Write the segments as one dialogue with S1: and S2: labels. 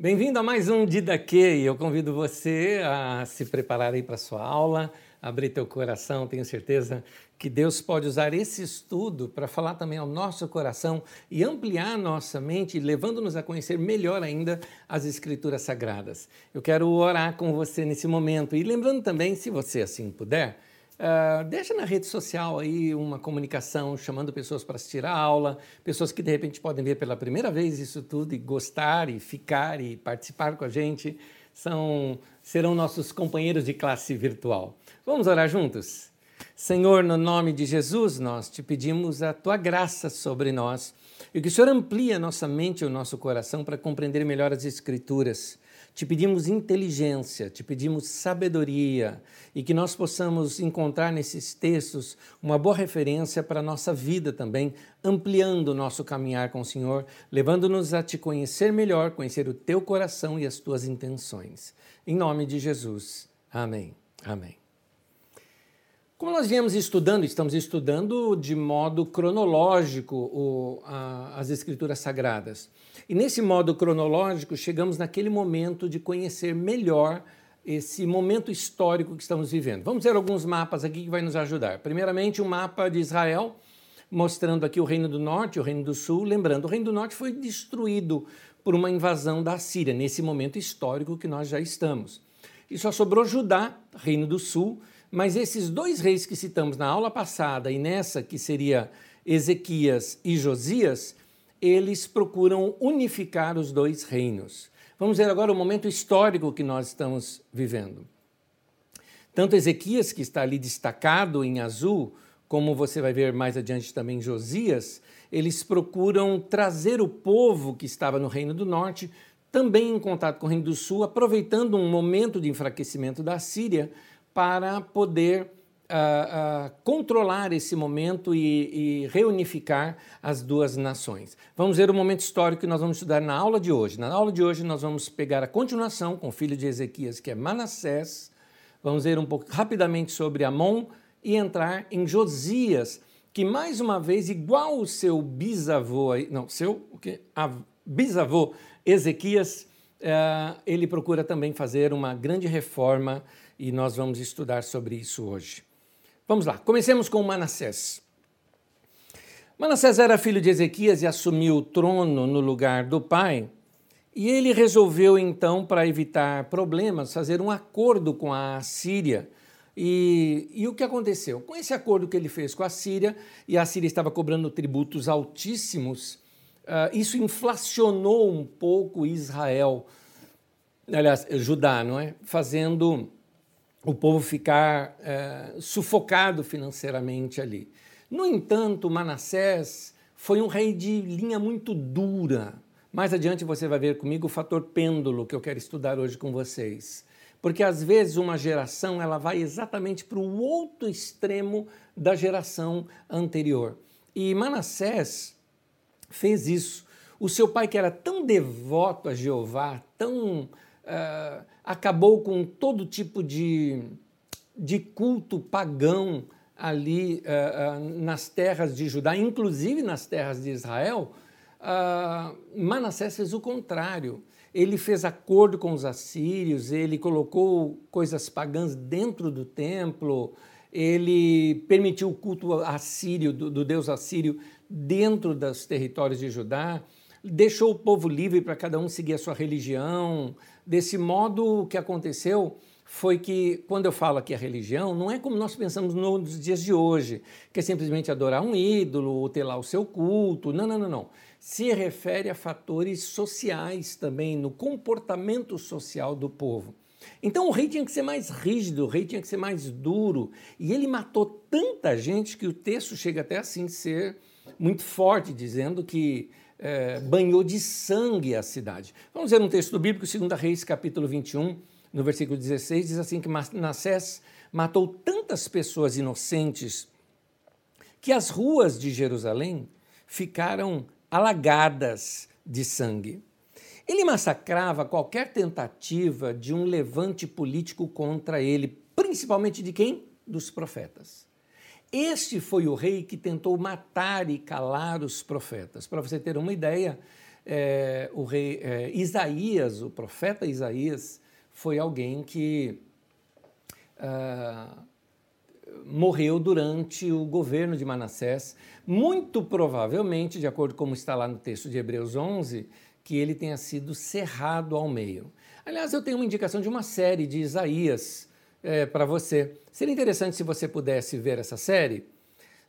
S1: Bem-vindo a mais um Didaque. Eu convido você a se preparar aí para a sua aula, abrir teu coração. Tenho certeza que Deus pode usar esse estudo para falar também ao nosso coração e ampliar nossa mente, levando-nos a conhecer melhor ainda as Escrituras Sagradas. Eu quero orar com você nesse momento e lembrando também, se você assim puder, Uh, deixa na rede social aí uma comunicação chamando pessoas para assistir a aula, pessoas que de repente podem ver pela primeira vez isso tudo e gostar e ficar e participar com a gente, são serão nossos companheiros de classe virtual. Vamos orar juntos? Senhor, no nome de Jesus, nós te pedimos a tua graça sobre nós e que o Senhor amplie a nossa mente e o nosso coração para compreender melhor as Escrituras te pedimos inteligência, te pedimos sabedoria e que nós possamos encontrar nesses textos uma boa referência para a nossa vida também, ampliando o nosso caminhar com o Senhor, levando-nos a te conhecer melhor, conhecer o teu coração e as tuas intenções. Em nome de Jesus. Amém. Amém. Como nós viemos estudando, estamos estudando de modo cronológico o, a, as Escrituras Sagradas. E nesse modo cronológico, chegamos naquele momento de conhecer melhor esse momento histórico que estamos vivendo. Vamos ver alguns mapas aqui que vai nos ajudar. Primeiramente, um mapa de Israel, mostrando aqui o Reino do Norte e o Reino do Sul. Lembrando, o Reino do Norte foi destruído por uma invasão da Síria, nesse momento histórico que nós já estamos. E só sobrou Judá, Reino do Sul, mas esses dois reis que citamos na aula passada e nessa, que seria Ezequias e Josias, eles procuram unificar os dois reinos. Vamos ver agora o momento histórico que nós estamos vivendo. Tanto Ezequias, que está ali destacado em azul, como você vai ver mais adiante também Josias, eles procuram trazer o povo que estava no Reino do Norte também em contato com o Reino do Sul, aproveitando um momento de enfraquecimento da Síria para poder uh, controlar esse momento e, e, reunificar as duas nações. Vamos ver o momento histórico que nós vamos estudar na aula de hoje. Na aula de hoje, nós vamos pegar a continuação com o filho de Ezequias, que é Manassés. Vamos ver um pouco rapidamente sobre Amon e entrar em Josias, que mais uma vez, igual o seu bisavô, não, seu o quê? A bisavô Ezequias, uh, ele procura também fazer uma grande reforma e nós vamos estudar sobre isso hoje. Vamos lá, comecemos com Manassés. Manassés era filho de Ezequias e assumiu o trono no lugar do pai. E ele resolveu então, para evitar problemas, fazer um acordo com a Síria. E, e, o que aconteceu? Com esse acordo que ele fez com a Síria, e a Síria estava cobrando tributos altíssimos, uh, isso inflacionou um pouco Israel, aliás, Judá, não é? Fazendo o povo ficar é, sufocado financeiramente ali. No entanto, Manassés foi um rei de linha muito dura. Mais adiante você vai ver comigo o fator pêndulo que eu quero estudar hoje com vocês. Porque às vezes uma geração ela vai exatamente para o outro extremo da geração anterior. E Manassés fez isso. O seu pai, que era tão devoto a Jeová, tão uh, acabou com todo tipo de, de culto pagão ali uh, uh, nas terras de Judá, inclusive nas terras de Israel, Manassés fez o contrário. Ele fez acordo com os assírios, ele colocou coisas pagãs dentro do templo, ele permitiu o culto assírio, do, do deus assírio, dentro dos territórios de Judá, deixou o povo livre para cada um seguir a sua religião, Desse modo, o que aconteceu foi que, quando eu falo aqui a religião, não é como nós pensamos nos dias de hoje, que é simplesmente adorar um ídolo ou ter lá o seu culto. Não, não, não, não. Se refere a fatores sociais também, no comportamento social do povo. Então o rei tinha que ser mais rígido, o rei tinha que ser mais duro. E ele matou tanta gente que o texto chega até assim ser muito forte, dizendo que é, banhou de sangue a cidade. Vamos ver um texto bíblico, 2 Reis, capítulo 21, no versículo 16, diz assim que Manassés matou tantas pessoas inocentes que as ruas de Jerusalém ficaram alagadas de sangue. Ele massacrava qualquer tentativa de um levante político contra ele, principalmente de quem? Dos profetas. Este foi o rei que tentou matar e calar os profetas. Para você ter uma ideia, é, o rei é, Isaías, o profeta Isaías, foi alguém que uh, morreu durante o governo de Manassés, muito provavelmente, de acordo com como está lá no texto de Hebreus 11, que ele tenha sido cerrado ao meio. Aliás, eu tenho uma indicação de uma série de Isaías é, para você. Seria interessante se você pudesse ver essa série.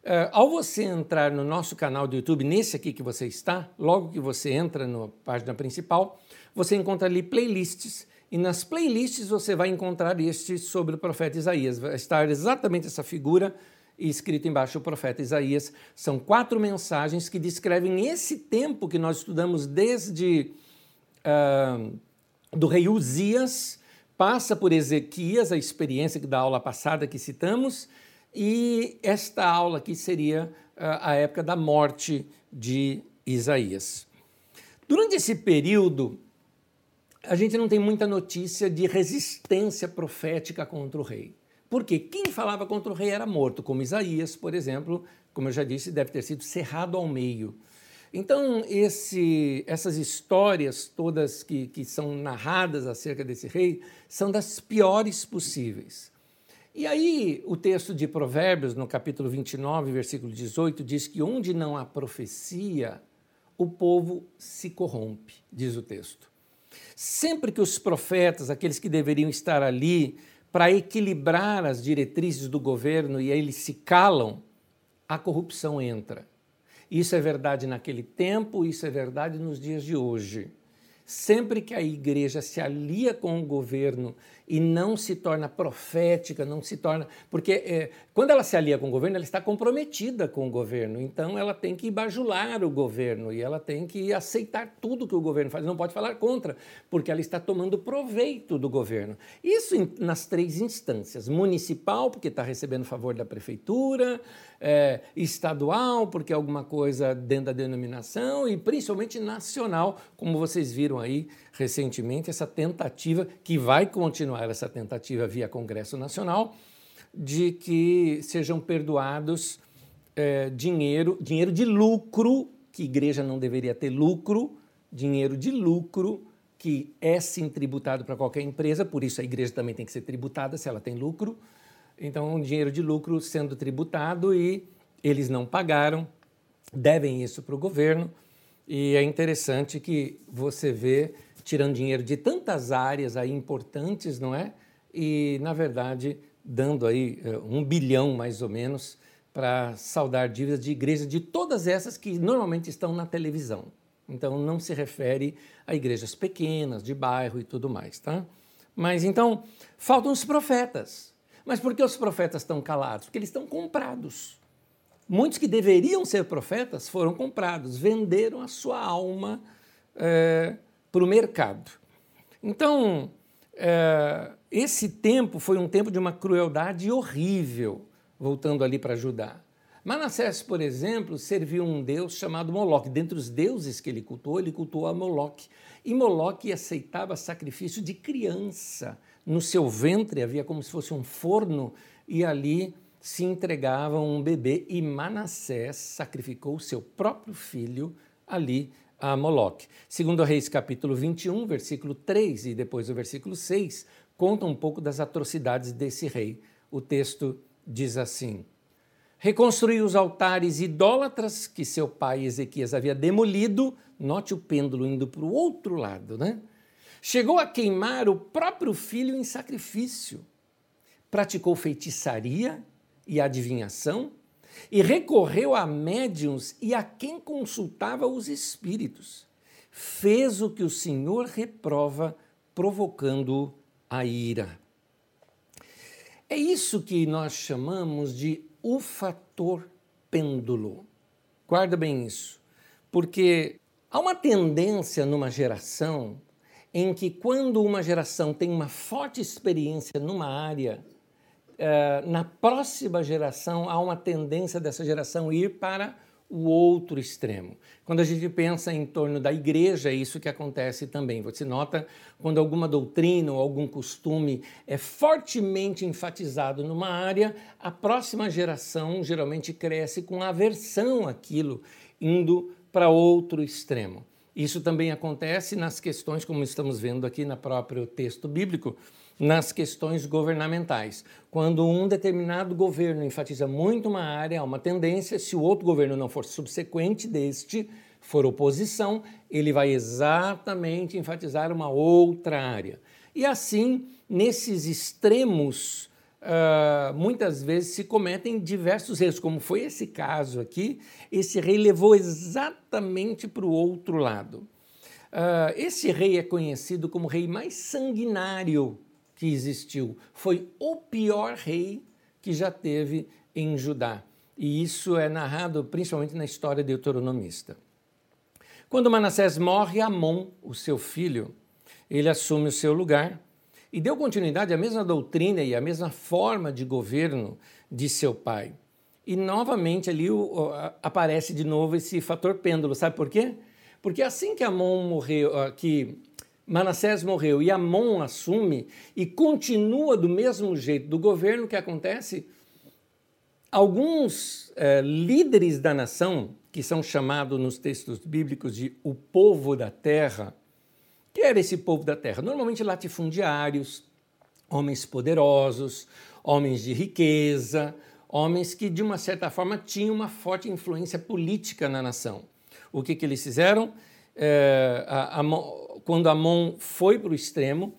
S1: É, ao você entrar no nosso canal do YouTube, nesse aqui que você está, logo que você entra na página principal, você encontra ali playlists e nas playlists você vai encontrar este sobre o profeta Isaías. Vai estar exatamente essa figura escrito embaixo o profeta Isaías. São quatro mensagens que descrevem esse tempo que nós estudamos desde uh, do rei Uzias, passa por Ezequias, a experiência da aula passada que citamos, e esta aula aqui seria uh, a época da morte de Isaías. Durante esse período, a gente não tem muita notícia de resistência profética contra o rei. Porque quem falava contra o rei era morto, como Isaías, por exemplo, como eu já disse, deve ter sido cerrado ao meio. Então, esse, essas histórias todas que, que são narradas acerca desse rei são das piores possíveis. E aí, o texto de Provérbios, no capítulo 29, versículo 18, diz que onde não há profecia, o povo se corrompe, diz o texto. Sempre que os profetas, aqueles que deveriam estar ali para equilibrar as diretrizes do governo e eles se calam, a corrupção entra. Isso é verdade naquele tempo, isso é verdade nos dias de hoje. Sempre que a igreja se alia com o governo e não se torna profética, não se torna. Porque é, quando ela se alia com o governo, ela está comprometida com o governo. Então ela tem que bajular o governo e ela tem que aceitar tudo que o governo faz. Não pode falar contra, porque ela está tomando proveito do governo. Isso em, nas três instâncias: municipal, porque está recebendo favor da prefeitura, é, estadual, porque é alguma coisa dentro da denominação, e principalmente nacional, como vocês viram aí recentemente, essa tentativa que vai continuar essa tentativa via Congresso Nacional de que sejam perdoados é, dinheiro, dinheiro de lucro, que igreja não deveria ter lucro, dinheiro de lucro que é sim tributado para qualquer empresa, por isso a igreja também tem que ser tributada se ela tem lucro. Então, um dinheiro de lucro sendo tributado e eles não pagaram, devem isso para o governo. E é interessante que você vê tirando dinheiro de tantas áreas aí importantes, não é? E, na verdade, dando aí eh, um bilhão mais ou menos para saldar dívidas de igrejas de todas essas que normalmente estão na televisão. Então não se refere a igrejas pequenas, de bairro e tudo mais, tá? Mas então faltam os profetas. Mas por que os profetas estão calados? Porque eles estão comprados. Muitos que deveriam ser profetas foram comprados, venderam a sua alma é, para o mercado. Então, é, esse tempo foi um tempo de uma crueldade horrível, voltando ali para Judá. Manassés, por exemplo, serviu um deus chamado Moloque. Dentre os deuses que ele cultuou, ele cultuou a Moloque. E Moloque aceitava sacrifício de criança. No seu ventre havia como se fosse um forno e ali se entregava um bebê. E Manassés sacrificou o seu próprio filho ali a Moloque. Segundo Reis capítulo 21, versículo 3 e depois o versículo 6, conta um pouco das atrocidades desse rei. O texto diz assim: Reconstruiu os altares idólatras que seu pai Ezequias havia demolido, note o pêndulo indo para o outro lado, né? Chegou a queimar o próprio filho em sacrifício. Praticou feitiçaria e adivinhação e recorreu a médiums e a quem consultava os espíritos. Fez o que o Senhor reprova, provocando a ira. É isso que nós chamamos de o fator pêndulo. Guarda bem isso, porque há uma tendência numa geração em que, quando uma geração tem uma forte experiência numa área, eh, na próxima geração há uma tendência dessa geração ir para o outro extremo. Quando a gente pensa em torno da igreja, é isso que acontece também. Você nota quando alguma doutrina ou algum costume é fortemente enfatizado numa área, a próxima geração geralmente cresce com aversão àquilo, indo para outro extremo. Isso também acontece nas questões, como estamos vendo aqui no próprio texto bíblico, nas questões governamentais. Quando um determinado governo enfatiza muito uma área, uma tendência, se o outro governo não for subsequente deste, for oposição, ele vai exatamente enfatizar uma outra área. E assim, nesses extremos, uh, muitas vezes se cometem diversos erros, como foi esse caso aqui, esse rei levou exatamente para o outro lado. Uh, esse rei é conhecido como o rei mais sanguinário que existiu. Foi o pior rei que já teve em Judá. E isso é narrado principalmente na história deuteronomista. Quando Manassés morre, Amon, o seu filho, ele assume o seu lugar e deu continuidade à mesma doutrina e à mesma forma de governo de seu pai. E novamente ali aparece de novo esse fator pêndulo, sabe por quê? Porque assim que Amon morreu, que Manassés morreu e Amon assume e continua do mesmo jeito do governo que acontece, alguns eh, líderes da nação que são chamados nos textos bíblicos de o povo da terra. Que era esse povo da terra? Normalmente latifundiários, homens poderosos, homens de riqueza, homens que de uma certa forma tinham uma forte influência política na nação. O que, que eles fizeram? É, a, a, quando Amon foi para o extremo,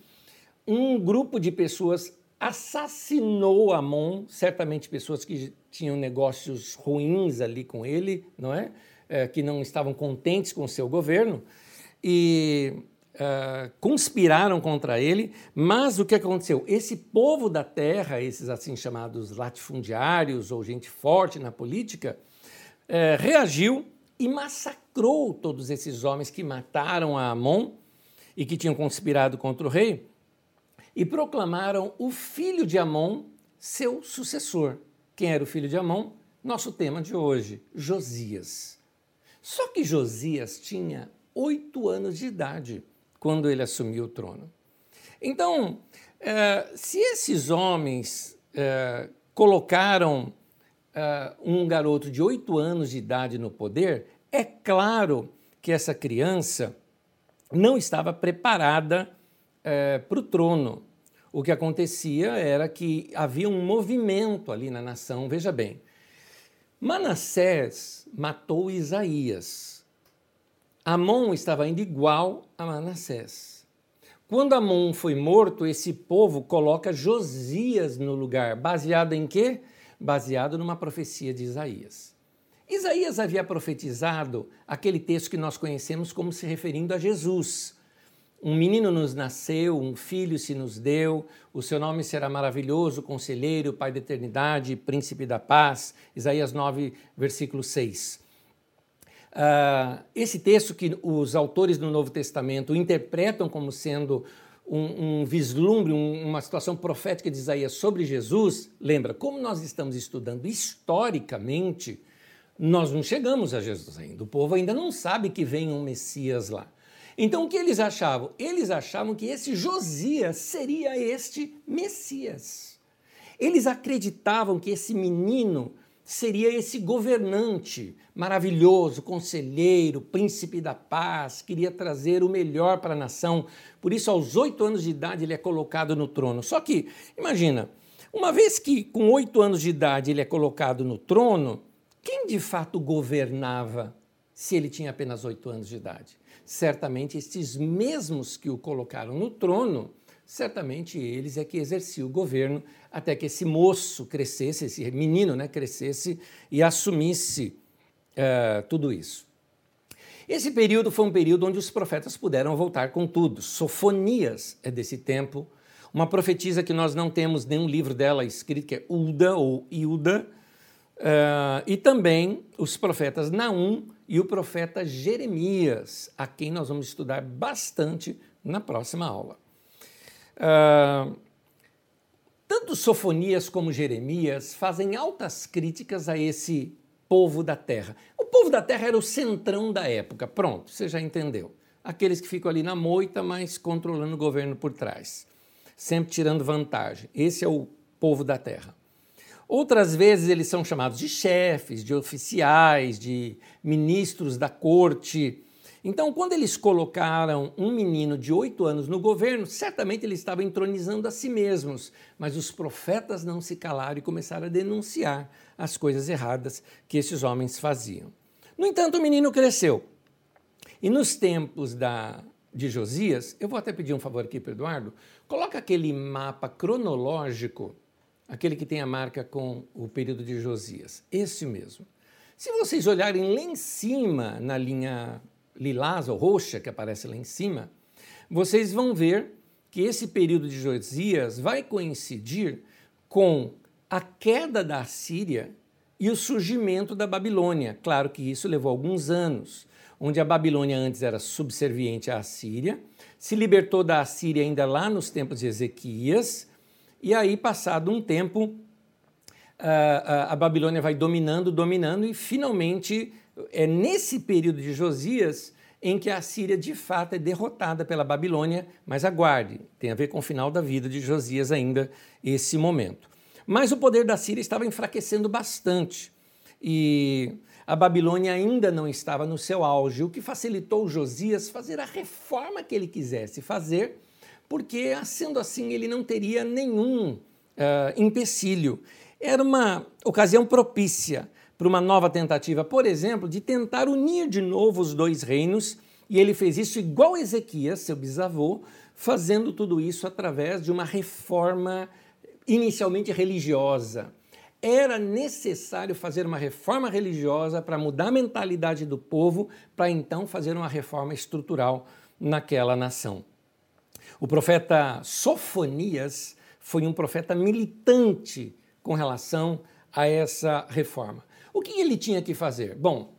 S1: um grupo de pessoas assassinou Amon, certamente pessoas que tinham negócios ruins ali com ele, não é? é que não estavam contentes com o seu governo e uh, conspiraram contra ele. Mas o que aconteceu? Esse povo da terra, esses assim chamados latifundiários ou gente forte na política, uh, reagiu e massacrou todos esses homens que mataram a Amon e que tinham conspirado contra o rei e proclamaram o filho de Amon seu sucessor. Quem era o filho de Amon? Nosso tema de hoje, Josias. Só que Josias tinha oito anos de idade quando ele assumiu o trono. Então, eh, se esses homens eh, colocaram eh, um garoto de oito anos de idade no poder, é claro que essa criança não estava preparada é, para o trono. O que acontecia era que havia um movimento ali na nação. Veja bem, Manassés matou Isaías. Amon estava indo igual a Manassés. Quando Amon foi morto, esse povo coloca Josias no lugar, baseado em quê? Baseado numa profecia de Isaías. Isaías havia profetizado aquele texto que nós conhecemos como se referindo a Jesus. Um menino nos nasceu, um filho se nos deu, o seu nome será maravilhoso, conselheiro, pai da eternidade, príncipe da paz. Isaías 9, versículo 6. Uh, ah, esse texto que os autores do Novo Testamento interpretam como sendo um, um vislumbre, um, uma situação profética de Isaías sobre Jesus, lembra, como nós estamos estudando historicamente, nós não chegamos a Jesus ainda. O povo ainda não sabe que vem um Messias lá. Então o que eles achavam? Eles achavam que esse Josias seria este Messias. Eles acreditavam que esse menino seria esse governante maravilhoso, conselheiro, príncipe da paz, queria trazer o melhor para a nação. Por isso, aos oito anos de idade, ele é colocado no trono. Só que, imagina, uma vez que com oito anos de idade ele é colocado no trono, quem de fato governava se ele tinha apenas oito anos de idade? certamente estes mesmos que o colocaram no trono, certamente eles é que exerciam o governo até que esse moço crescesse, esse menino né, crescesse e assumisse uh, tudo isso. Esse período foi um período onde os profetas puderam voltar com tudo. Sofonias é desse tempo, uma profetisa que nós não temos nenhum livro dela escrito, que é Ulda ou Ilda, uh, e também os profetas Naum e o profeta Jeremias, a quem nós vamos estudar bastante na próxima aula. Uh, tanto Sofonias como Jeremias fazem altas críticas a esse povo da terra. O povo da terra era o centrão da época, pronto, você já entendeu. Aqueles que ficam ali na moita, mas controlando o governo por trás, sempre tirando vantagem. Esse é o povo da terra. Outras vezes eles são chamados de chefes, de oficiais, de ministros da corte. Então, quando eles colocaram um menino de oito anos no governo, certamente eles estavam entronizando a si mesmos, mas os profetas não se calaram e começaram a denunciar as coisas erradas que esses homens faziam. No entanto, o menino cresceu. E nos tempos da, de Josias, eu vou até pedir um favor aqui para Eduardo, coloca aquele mapa cronológico, aquele que tem a marca com o período de Josias, esse mesmo. Se vocês olharem lá em cima, na linha lilás ou roxa que aparece lá em cima, vocês vão ver que esse período de Josias vai coincidir com a queda da Assíria e o surgimento da Babilônia. Claro que isso levou alguns anos, onde a Babilônia antes era subserviente à Assíria, se libertou da Assíria ainda lá nos tempos de Ezequias, e aí, passado um tempo, a Babilônia vai dominando, dominando, e finalmente é nesse período de Josias em que a Síria de fato é derrotada pela Babilônia, mas aguarde, tem a ver com o final da vida de Josias ainda esse momento. Mas o poder da Síria estava enfraquecendo bastante e a Babilônia ainda não estava no seu auge, o que facilitou Josias fazer a reforma que ele quisesse fazer, porque sendo assim ele não teria nenhum uh, empecilho. Era uma ocasião propícia para uma nova tentativa, por exemplo, de tentar unir de novo os dois reinos, e ele fez isso igual Ezequias, seu bisavô, fazendo tudo isso através de uma reforma inicialmente religiosa. Era necessário fazer uma reforma religiosa para mudar a mentalidade do povo, para então fazer uma reforma estrutural naquela nação. O profeta Sofonias foi um profeta militante com relação a essa reforma. O que ele tinha que fazer? Bom,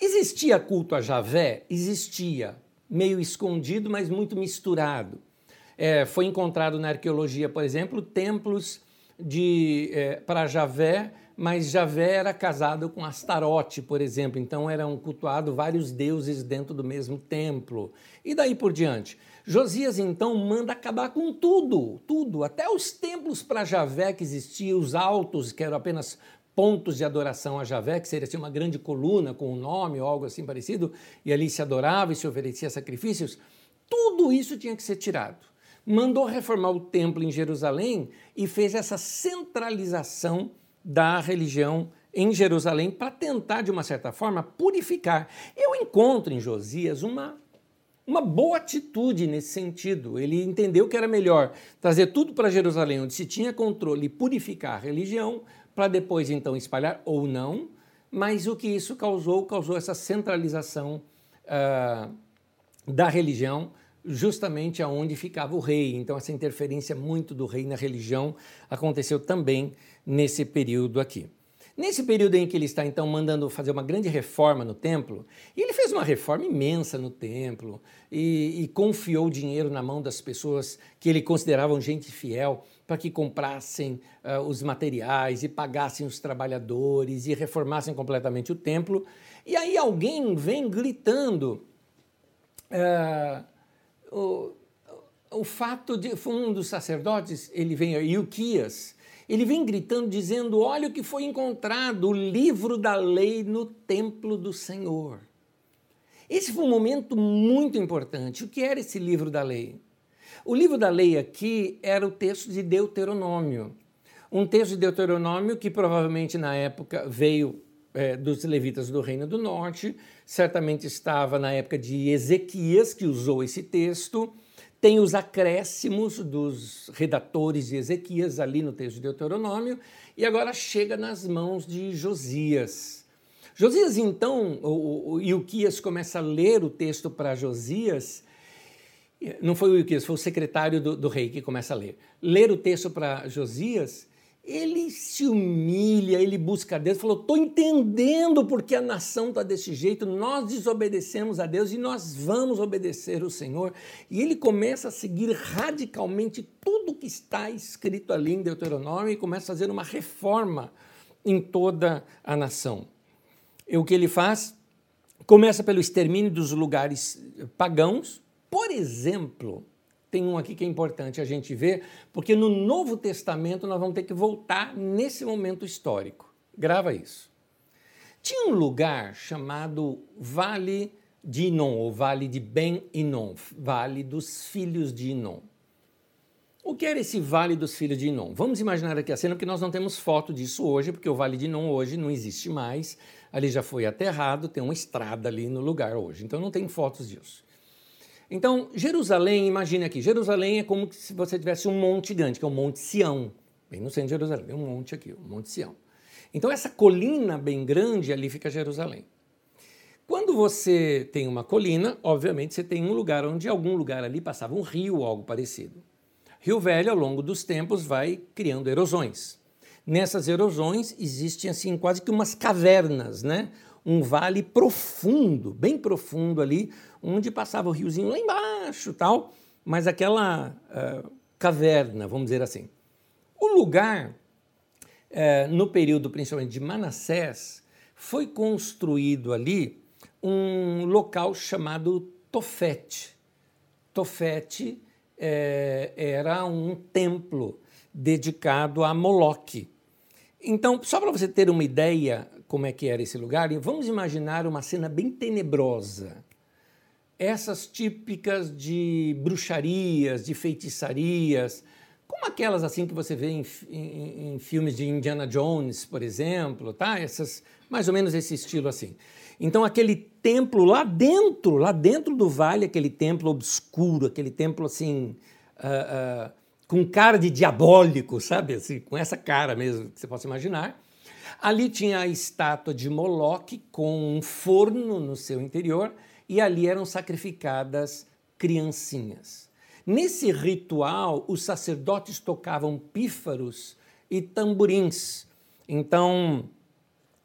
S1: existia culto a Javé? Existia, meio escondido, mas muito misturado. É, foi encontrado na arqueologia, por exemplo, templos é, para Javé, mas Javé era casado com Astarote, por exemplo, então eram cultuados vários deuses dentro do mesmo templo. E daí por diante. Josias então manda acabar com tudo, tudo, até os templos para Javé que existiam, os altos, que eram apenas pontos de adoração a Javé, que seria assim, uma grande coluna com um nome ou algo assim parecido, e ali se adorava e se oferecia sacrifícios, tudo isso tinha que ser tirado. Mandou reformar o templo em Jerusalém e fez essa centralização da religião em Jerusalém para tentar, de uma certa forma, purificar. Eu encontro em Josias uma, uma boa atitude nesse sentido. Ele entendeu que era melhor trazer tudo para Jerusalém, onde se tinha controle, e purificar a religião, para depois então espalhar ou não, mas o que isso causou? Causou essa centralização uh, da religião justamente aonde ficava o rei. Então essa interferência muito do rei na religião aconteceu também nesse período aqui. Nesse período em que ele está então mandando fazer uma grande reforma no templo, ele fez uma reforma imensa no templo e, e confiou dinheiro na mão das pessoas que ele consideravam gente fiel para que comprassem uh, os materiais e pagassem os trabalhadores e reformassem completamente o templo. E aí alguém vem gritando uh, o, o fato de um dos sacerdotes, ele vem, Ilquias, ele vem gritando dizendo: olha o que foi encontrado, o livro da lei no templo do Senhor. Esse foi um momento muito importante. O que era esse livro da lei? O livro da lei aqui era o texto de Deuteronômio. Um texto de Deuteronômio que provavelmente na época veio é, dos levitas do Reino do Norte, certamente estava na época de Ezequias, que usou esse texto. Tem os acréscimos dos redatores de Ezequias ali no texto de Deuteronômio, e agora chega nas mãos de Josias. Josias, então, o, o Ilquias começa a ler o texto para Josias não foi o Ilquias, foi o secretário do, do, rei que começa a ler. Ler o texto para Josias, ele se humilha, ele busca Deus, falou: estou entendendo porque a nação está desse jeito, nós desobedecemos a Deus e nós vamos obedecer o Senhor. E ele começa a seguir radicalmente tudo que está escrito ali em Deuteronômio e começa a fazer uma reforma em toda a nação. E o que ele faz? Começa pelo extermínio dos lugares pagãos, por exemplo, tem um aqui que é importante a gente ver, porque no Novo Testamento nós vamos ter que voltar nesse momento histórico. Grava isso. Tinha um lugar chamado Vale de Inon, o vale de Ben Inon, vale dos filhos de Inon. O que era esse Vale dos Filhos de Inon? Vamos imaginar aqui a cena, porque nós não temos foto disso hoje, porque o Vale de Inon hoje não existe mais. Ali já foi aterrado, tem uma estrada ali no lugar hoje, então não tem fotos disso. Então, Jerusalém, imagine aqui, Jerusalém é como se você tivesse um monte grande, que é o Monte Sião, bem no centro de Jerusalém, um monte aqui, o Monte Sião. Então, essa colina bem grande, ali fica Jerusalém. Quando você tem uma colina, obviamente você tem um lugar onde algum lugar ali passava um rio ou algo parecido. Rio Velho, ao longo dos tempos, vai criando erosões. Nessas erosões existem assim quase que umas cavernas, né? Um vale profundo, bem profundo ali, onde passava o riozinho lá embaixo, tal, mas aquela uh, caverna, vamos dizer assim. O lugar, uh, no período principalmente de Manassés, foi construído ali um local chamado Tofete. Tofete é, era um templo dedicado a Moloque. Então, só para você ter uma ideia como é que era esse lugar, vamos imaginar uma cena bem tenebrosa. Essas típicas de bruxarias, de feitiçarias, como aquelas assim que você vê em, em, em filmes de Indiana Jones, por exemplo, tá? Essas, mais ou menos esse estilo assim. Então, aquele templo lá dentro, lá dentro do vale, aquele templo obscuro, aquele templo assim, uh, uh, com cara de diabólico, sabe? Assim, com essa cara mesmo que você possa imaginar. Ali tinha a estátua de Moloque com um forno no seu interior e ali eram sacrificadas criancinhas. Nesse ritual, os sacerdotes tocavam pífaros e tamborins. Então,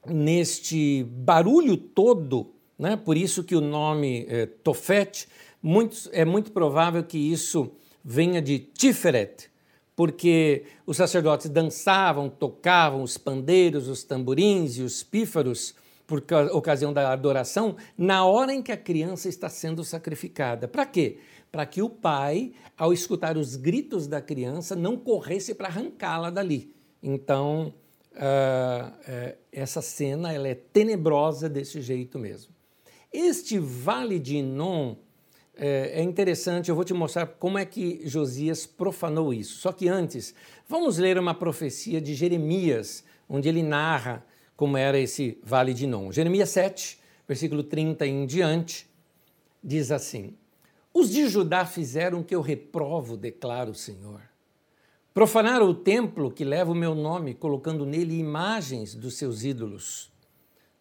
S1: neste barulho todo, né? por isso que o nome é, Tofet, muito, é muito provável que isso venha de Tiferet, porque os sacerdotes dançavam, tocavam os pandeiros, os tamborins e os pífaros por ocasião da adoração, na hora em que a criança está sendo sacrificada. Para quê? Para que o pai, ao escutar os gritos da criança, não corresse para arrancá-la dali. Então, uh, essa cena ela é tenebrosa desse jeito mesmo. Este vale de Inon é, é interessante, eu vou te mostrar como é que Josias profanou isso. Só que antes, vamos ler uma profecia de Jeremias, onde ele narra como era esse vale de Inon. Jeremias 7, versículo 30 em diante, diz assim: Os de Judá fizeram o que eu reprovo, declara o Senhor. Profanaram o templo que leva o meu nome, colocando nele imagens dos seus ídolos.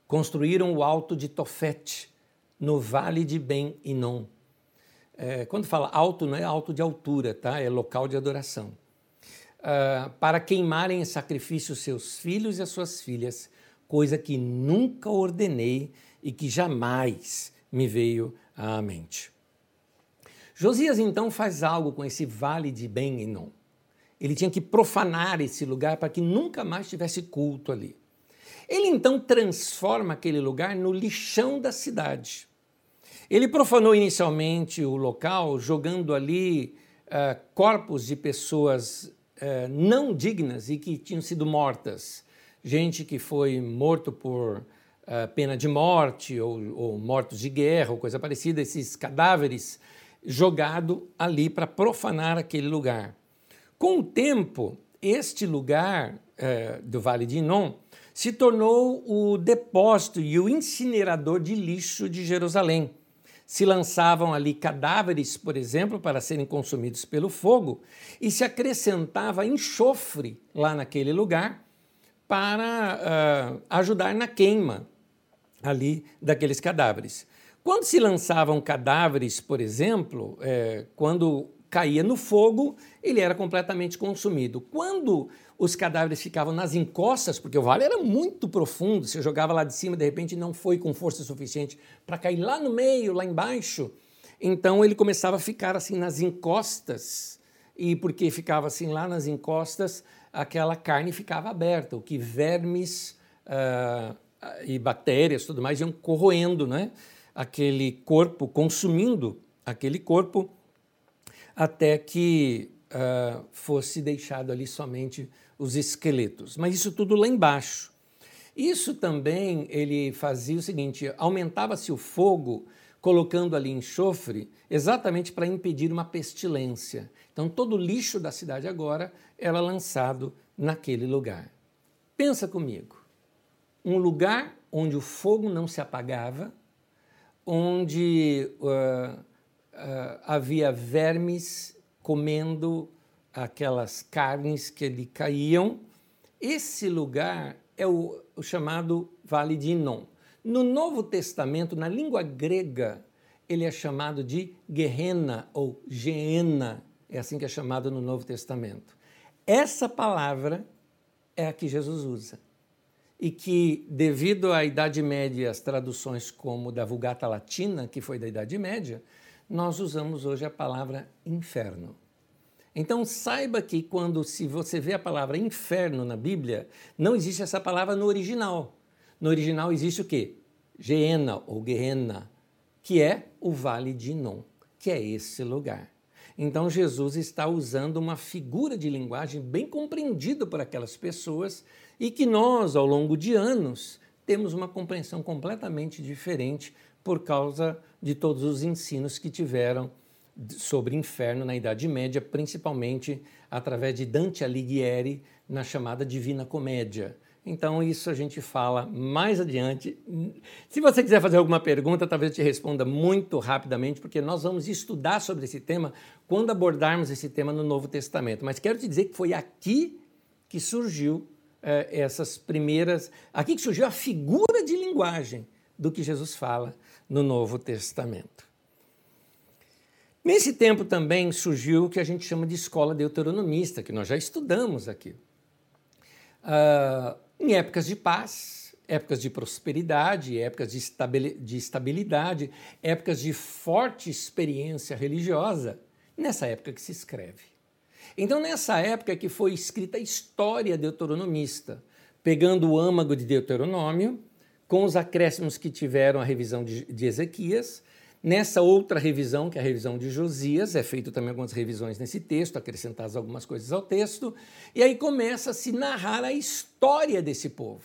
S1: Construíram o alto de Tofete, no vale de Ben Inon. É, quando fala alto, não é alto de altura, tá? é local de adoração. Uh, para queimarem em sacrifício seus filhos e as suas filhas, coisa que nunca ordenei e que jamais me veio à mente. Josias então faz algo com esse vale de Ben Inon. Ele tinha que profanar esse lugar para que nunca mais tivesse culto ali. Ele então transforma aquele lugar no lixão da cidade. Ele profanou inicialmente o local, jogando ali uh, corpos de pessoas uh, não dignas e que tinham sido mortas. Gente que foi morto por uh, pena de morte ou, ou mortos de guerra ou coisa parecida, esses cadáveres jogado ali para profanar aquele lugar. Com o tempo, este lugar é, do Vale de Inon se tornou o depósito e o incinerador de lixo de Jerusalém. Se lançavam ali cadáveres, por exemplo, para serem consumidos pelo fogo, e se acrescentava enxofre lá naquele lugar para uh, ajudar na queima ali daqueles cadáveres. Quando se lançavam cadáveres, por exemplo, é, quando caía no fogo, ele era completamente consumido. Quando os cadáveres ficavam nas encostas, porque o vale era muito profundo, você jogava lá de cima, de repente não foi com força suficiente para cair lá no meio, lá embaixo, então ele começava a ficar assim nas encostas, e porque ficava assim lá nas encostas, aquela carne ficava aberta, o que vermes uh, e bactérias tudo mais iam corroendo né? aquele corpo, consumindo aquele corpo até que uh, fosse deixado ali somente os esqueletos. Mas isso tudo lá embaixo. Isso também ele fazia o seguinte: aumentava-se o fogo colocando ali enxofre exatamente para impedir uma pestilência. Então, todo o lixo da cidade agora era lançado naquele lugar. Pensa comigo. Um lugar onde o fogo não se apagava, onde uh, uh, havia vermes comendo aquelas carnes que lhe caíam. Esse lugar é o, o chamado Vale de Inon. No Novo Testamento, na língua grega, ele é chamado de Gehenna ou Geena, é assim que é chamado no Novo Testamento. Essa palavra é a que Jesus usa. E que, devido à Idade Média, as traduções como da Vulgata Latina, que foi da Idade Média, nós usamos hoje a palavra inferno. Então saiba que quando se você vê a palavra inferno na Bíblia, não existe essa palavra no original. No original existe o quê? Geena ou Gehenna, que é o Vale de Inon, que é esse lugar. Então Jesus está usando uma figura de linguagem bem compreendida por aquelas pessoas e que nós, ao longo de anos, temos uma compreensão completamente diferente por causa de todos os ensinos que tiveram sobre inferno na Idade Média, principalmente através de Dante Alighieri na chamada Divina Comédia. Então, isso a gente fala mais adiante. Se você quiser fazer alguma pergunta, talvez eu te responda muito rapidamente, porque nós vamos estudar sobre esse tema quando abordarmos esse tema no Novo Testamento. Mas quero te dizer que foi aqui que surgiu eh, essas primeiras. Aqui que surgiu a figura de linguagem do que Jesus fala no Novo Testamento. Nesse tempo também surgiu o que a gente chama de escola deuteronomista, que nós já estudamos aqui. Uh, em épocas de paz, épocas de prosperidade, épocas de estabilidade, épocas de forte experiência religiosa, nessa época que se escreve. Então, nessa época que foi escrita a história deuteronomista, pegando o âmago de Deuteronômio, com os acréscimos que tiveram a revisão de, de Ezequias, Nessa outra revisão, que é a revisão de Josias, é feito também algumas revisões nesse texto, acrescentadas algumas coisas ao texto, e aí começa a se narrar a história desse povo.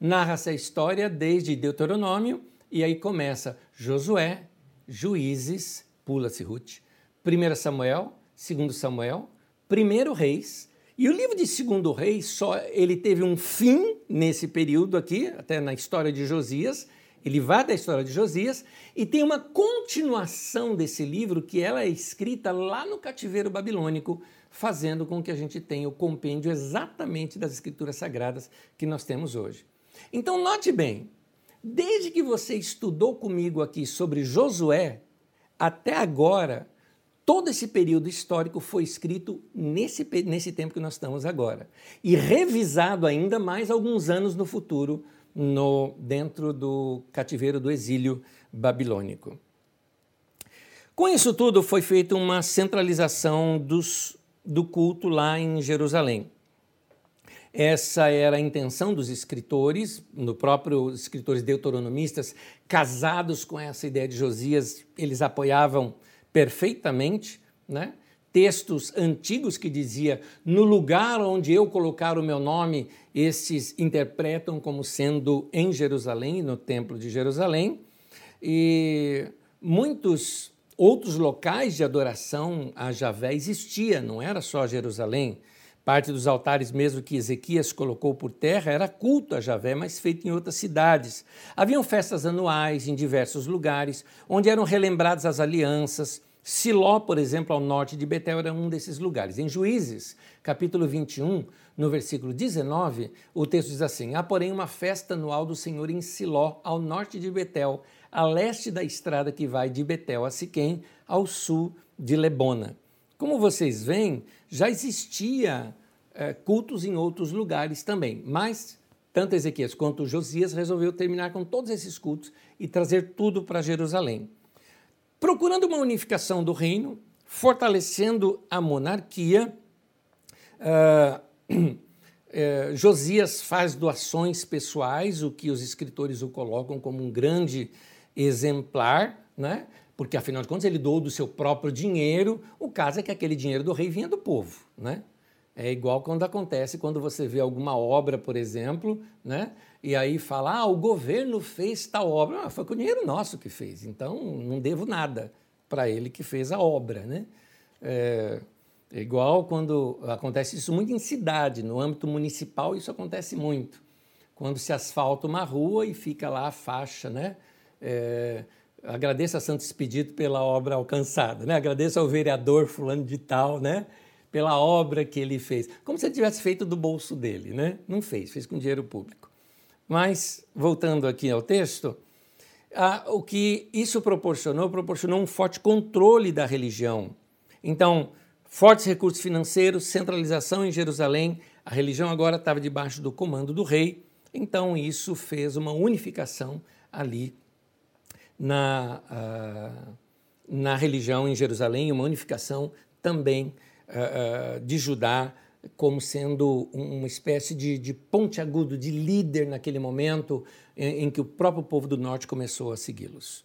S1: Narra-se a história desde Deuteronômio, e aí começa Josué, Juízes, pula-se Ruth, 1 Samuel, 2 Samuel, 1 Reis, e o livro de 2 Reis, só ele teve um fim nesse período aqui, até na história de Josias, ele vai da história de Josias e tem uma continuação desse livro que ela é escrita lá no cativeiro babilônico, fazendo com que a gente tenha o compêndio exatamente das escrituras sagradas que nós temos hoje. Então note bem, desde que você estudou comigo aqui sobre Josué até agora, todo esse período histórico foi escrito nesse, nesse tempo que nós estamos agora e revisado ainda mais alguns anos no futuro no, dentro do cativeiro do exílio babilônico. Com isso tudo, foi feita uma centralização dos, do culto lá em Jerusalém. Essa era a intenção dos escritores, no próprio escritores deuteronomistas, casados com essa ideia de Josias, eles apoiavam perfeitamente, né? Textos antigos que dizia no lugar onde eu colocar o meu nome, esses interpretam como sendo em Jerusalém, no templo de Jerusalém, e muitos outros locais de adoração a Javé existia, não era só Jerusalém. Parte dos altares mesmo que Ezequias colocou por terra era culto a Javé, mas feito em outras cidades. Haviam festas anuais em diversos lugares, onde eram relembradas as alianças, Siló, por exemplo, ao norte de Betel, era um desses lugares. Em Juízes, capítulo 21, no versículo 19, o texto diz assim: Há, porém, uma festa anual do Senhor em Siló, ao norte de Betel, a leste da estrada que vai de Betel a Siquém, ao sul de Lebona. Como vocês veem, já existia é, cultos em outros lugares também, mas tanto Ezequias quanto Josias resolveu terminar com todos esses cultos e trazer tudo para Jerusalém procurando uma unificação do reino, fortalecendo a monarquia. Uh, uh, Josias faz doações pessoais, o que os escritores o colocam como um grande exemplar, né? porque afinal de contas ele doou do seu próprio dinheiro. O caso é que aquele dinheiro do rei vinha do povo. Né? É igual quando acontece quando você vê alguma obra, por exemplo, né? E aí fala, ah, o governo fez tal obra. Ah, foi com o dinheiro nosso que fez, então não devo nada para ele que fez a obra, né? É, é igual quando acontece isso muito em cidade, no âmbito municipal isso acontece muito. Quando se asfalta uma rua e fica lá a faixa, né? É, agradeço a Santo Expedito pela obra alcançada, né? Agradeço ao vereador fulano de tal, né? Pela obra que ele fez. Como se ele tivesse feito do bolso dele, né? Não fez, fez com dinheiro público. Mas, voltando aqui ao texto, ah, o que isso proporcionou, proporcionou um forte controle da religião. Então, fortes recursos financeiros, centralização em Jerusalém, a religião agora estava debaixo do comando do rei, então isso fez uma unificação ali na, uh, na religião em Jerusalém, uma unificação também uh, de Judá, como sendo uma espécie de, de ponte agudo, de líder naquele momento em, em que o próprio povo do norte começou a segui-los.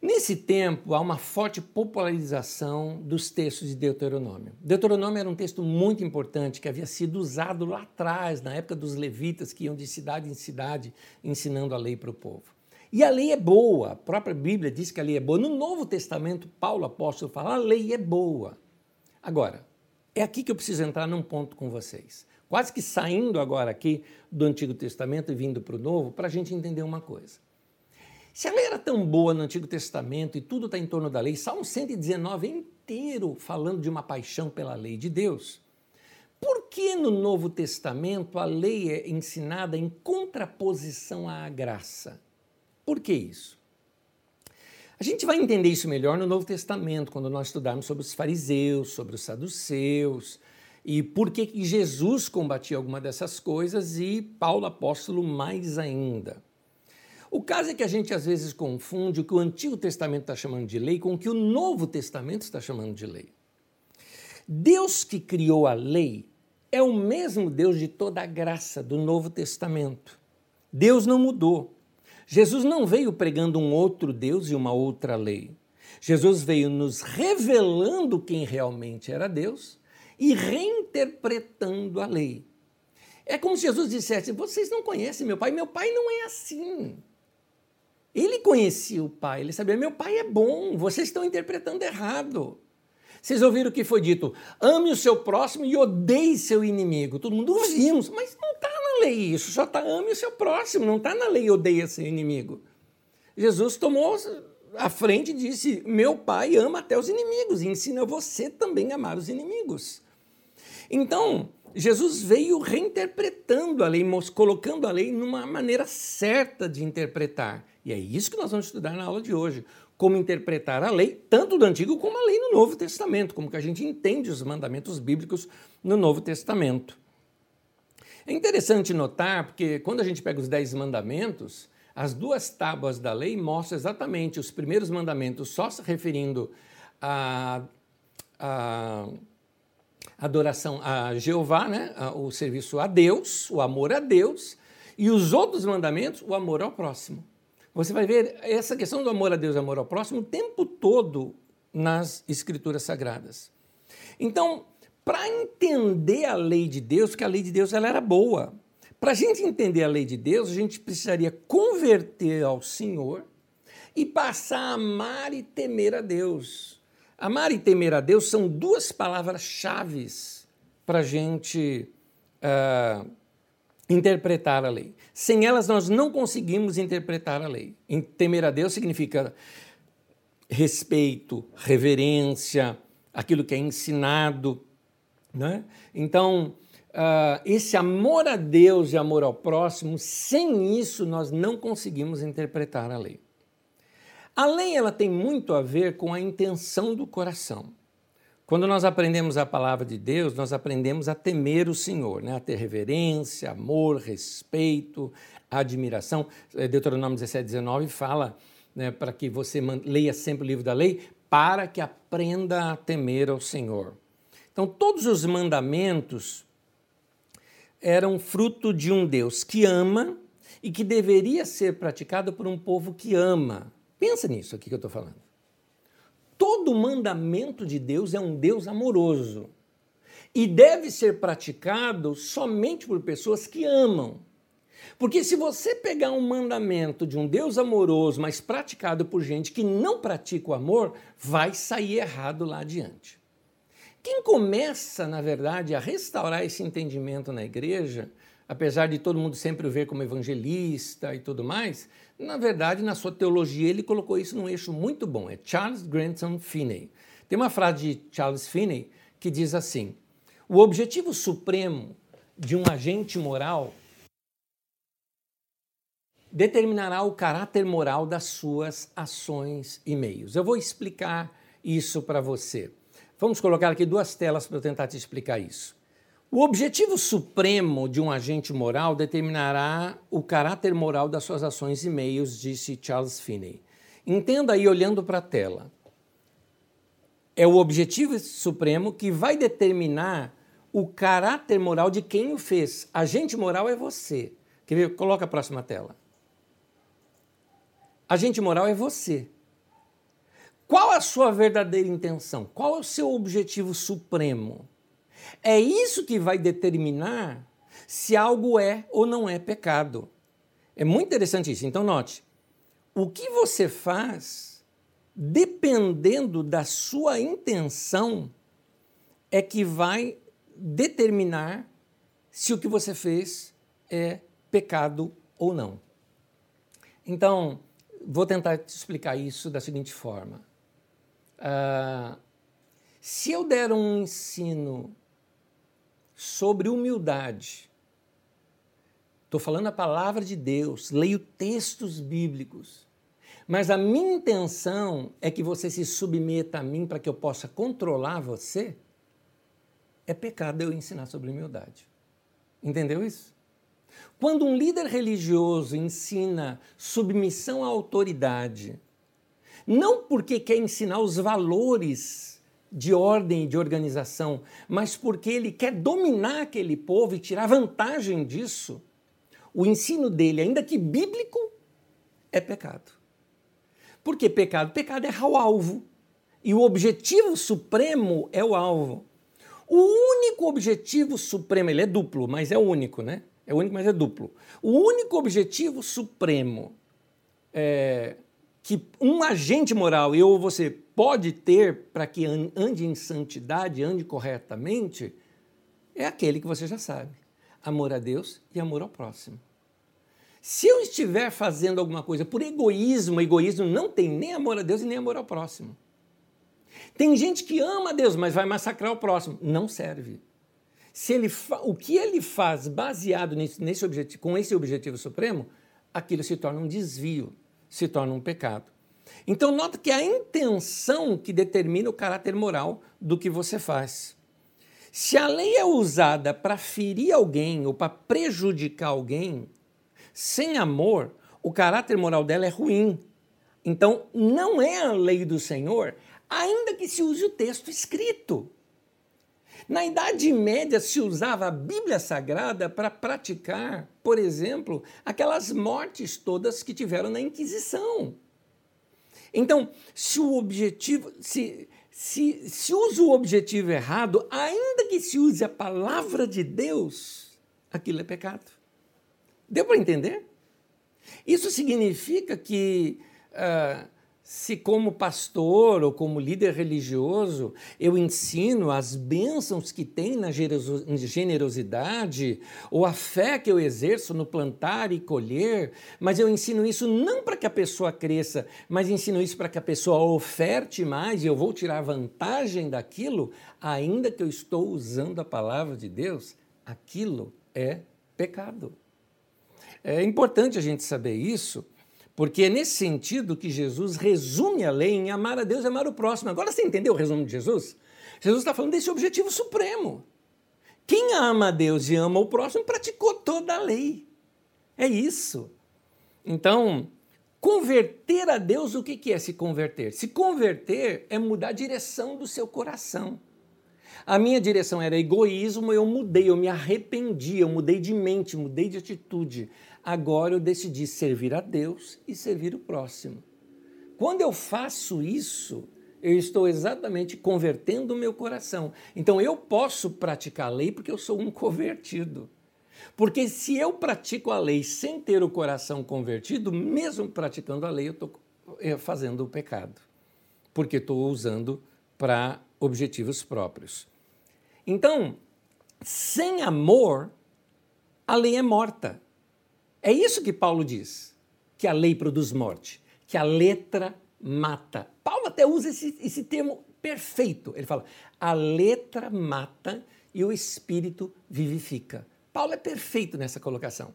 S1: Nesse tempo, há uma forte popularização dos textos de Deuteronômio. Deuteronômio era um texto muito importante que havia sido usado lá atrás, na época dos levitas, que iam de cidade em cidade ensinando a lei para o povo. E a lei é boa, a própria Bíblia diz que a lei é boa. No Novo Testamento, Paulo apóstolo fala: a lei é boa. Agora, é aqui que eu preciso entrar num ponto com vocês. Quase que saindo agora aqui do Antigo Testamento e vindo para o Novo, para a gente entender uma coisa. Se a lei era tão boa no Antigo Testamento e tudo está em torno da lei, Salmo 119 é inteiro falando de uma paixão pela lei de Deus. Por que no Novo Testamento a lei é ensinada em contraposição à graça? Por que isso? A gente vai entender isso melhor no Novo Testamento, quando nós estudarmos sobre os fariseus, sobre os saduceus, e por que Jesus combatia alguma dessas coisas e Paulo apóstolo mais ainda. O caso é que a gente às vezes confunde o que o Antigo Testamento está chamando de lei com o que o Novo Testamento está chamando de lei. Deus que criou a lei é o mesmo Deus de toda a graça do Novo Testamento. Deus não mudou. Jesus não veio pregando um outro Deus e uma outra lei. Jesus veio nos revelando quem realmente era Deus e reinterpretando a lei. É como se Jesus dissesse: Vocês não conhecem meu pai, meu pai não é assim. Ele conhecia o pai, ele sabia: Meu pai é bom, vocês estão interpretando errado. Vocês ouviram o que foi dito? Ame o seu próximo e odeie seu inimigo. Todo mundo ouvimos, mas não está lei isso, só está ame o seu próximo, não está na lei odeia seu inimigo. Jesus tomou a frente e disse: Meu pai ama até os inimigos e ensina você também a amar os inimigos. Então, Jesus veio reinterpretando a lei, colocando a lei numa maneira certa de interpretar. E é isso que nós vamos estudar na aula de hoje. Como interpretar a lei, tanto do Antigo como a lei no Novo Testamento, como que a gente entende os mandamentos bíblicos no Novo Testamento. É interessante notar, porque quando a gente pega os Dez Mandamentos, as duas tábuas da lei mostram exatamente os primeiros mandamentos só se referindo a adoração a Jeová, né? o serviço a Deus, o amor a Deus, e os outros mandamentos, o amor ao próximo. Você vai ver essa questão do amor a Deus e amor ao próximo o tempo todo nas Escrituras Sagradas. Então, para entender a lei de Deus, que a lei de Deus ela era boa. Para a gente entender a lei de Deus, a gente precisaria converter ao Senhor e passar a amar e temer a Deus. Amar e temer a Deus são duas palavras-chave para a gente uh, interpretar a lei. Sem elas, nós não conseguimos interpretar a lei. Temer a Deus significa respeito, reverência, aquilo que é ensinado, né? Então, uh, esse amor a Deus e amor ao próximo, sem isso nós não conseguimos interpretar a lei. A lei ela tem muito a ver com a intenção do coração. Quando nós aprendemos a palavra de Deus, nós aprendemos a temer o Senhor, né? a ter reverência, amor, respeito, admiração. É, Deuteronômio 17, 19 fala né, para que você leia sempre o livro da lei, para que aprenda a temer ao Senhor. Então, todos os mandamentos eram fruto de um Deus que ama e que deveria ser praticado por um povo que ama. Pensa nisso aqui que eu estou falando. Todo mandamento de Deus é um Deus amoroso. e deve ser praticado somente por pessoas que amam. Porque se você pegar um mandamento de um Deus amoroso, mas praticado por gente que não pratica o amor, vai sair errado lá adiante. Quem começa, na verdade, a restaurar esse entendimento na igreja, apesar de todo mundo sempre o ver como evangelista e tudo mais, na verdade, na sua teologia, ele colocou isso num eixo muito bom. É Charles Grantham Finney. Tem uma frase de Charles Finney que diz assim: o objetivo supremo de um agente moral determinará o caráter moral das suas ações e meios. Eu vou explicar isso para você. Vamos colocar aqui duas telas para eu tentar te explicar isso. O objetivo supremo de um agente moral determinará o caráter moral das suas ações e meios, disse Charles Finney. Entenda aí olhando para a tela. É o objetivo supremo que vai determinar o caráter moral de quem o fez. Agente moral é você. Quer ver? Coloca a próxima tela. Agente moral é você. Qual a sua verdadeira intenção? Qual é o seu objetivo supremo? É isso que vai determinar se algo é ou não é pecado. É muito interessante isso. Então, note: o que você faz, dependendo da sua intenção, é que vai determinar se o que você fez é pecado ou não. Então, vou tentar te explicar isso da seguinte forma. Uh, se eu der um ensino sobre humildade, estou falando a palavra de Deus, leio textos bíblicos, mas a minha intenção é que você se submeta a mim para que eu possa controlar você, é pecado eu ensinar sobre humildade. Entendeu isso? Quando um líder religioso ensina submissão à autoridade, não porque quer ensinar os valores de ordem e de organização, mas porque ele quer dominar aquele povo e tirar vantagem disso, o ensino dele, ainda que bíblico, é pecado. Por que pecado? Pecado é o alvo. E o objetivo supremo é o alvo. O único objetivo supremo, ele é duplo, mas é o único, né? É único, mas é duplo. O único objetivo supremo é, que um agente moral, eu ou você, pode ter para que ande em santidade, ande corretamente, é aquele que você já sabe: amor a Deus e amor ao próximo. Se eu estiver fazendo alguma coisa por egoísmo, egoísmo não tem nem amor a Deus e nem amor ao próximo. Tem gente que ama a Deus, mas vai massacrar o próximo. Não serve. Se ele o que ele faz baseado nesse, nesse objetivo, com esse objetivo supremo, aquilo se torna um desvio se torna um pecado. Então, nota que é a intenção que determina o caráter moral do que você faz. Se a lei é usada para ferir alguém ou para prejudicar alguém, sem amor, o caráter moral dela é ruim. Então, não é a lei do Senhor, ainda que se use o texto escrito. Na Idade Média se usava a Bíblia Sagrada para praticar, por exemplo, aquelas mortes todas que tiveram na Inquisição. Então, se o objetivo, se, se, se usa o objetivo errado, ainda que se use a palavra de Deus, aquilo é pecado. Deu para entender? Isso significa que uh, se como pastor ou como líder religioso eu ensino as bênçãos que tem na generosidade ou a fé que eu exerço no plantar e colher, mas eu ensino isso não para que a pessoa cresça, mas ensino isso para que a pessoa oferte mais e eu vou tirar vantagem daquilo, ainda que eu estou usando a palavra de Deus, aquilo é pecado. É importante a gente saber isso porque é nesse sentido que Jesus resume a lei em amar a Deus e amar o próximo. Agora você entendeu o resumo de Jesus? Jesus está falando desse objetivo supremo. Quem ama a Deus e ama o próximo praticou toda a lei. É isso. Então, converter a Deus, o que é se converter? Se converter é mudar a direção do seu coração. A minha direção era egoísmo, eu mudei, eu me arrependi, eu mudei de mente, mudei de atitude. Agora eu decidi servir a Deus e servir o próximo. Quando eu faço isso, eu estou exatamente convertendo o meu coração. Então eu posso praticar a lei porque eu sou um convertido. Porque se eu pratico a lei sem ter o coração convertido, mesmo praticando a lei, eu estou eh, fazendo o pecado. Porque estou usando para objetivos próprios. Então, sem amor, a lei é morta. É isso que Paulo diz, que a lei produz morte, que a letra mata. Paulo até usa esse, esse termo perfeito. Ele fala: a letra mata e o espírito vivifica. Paulo é perfeito nessa colocação.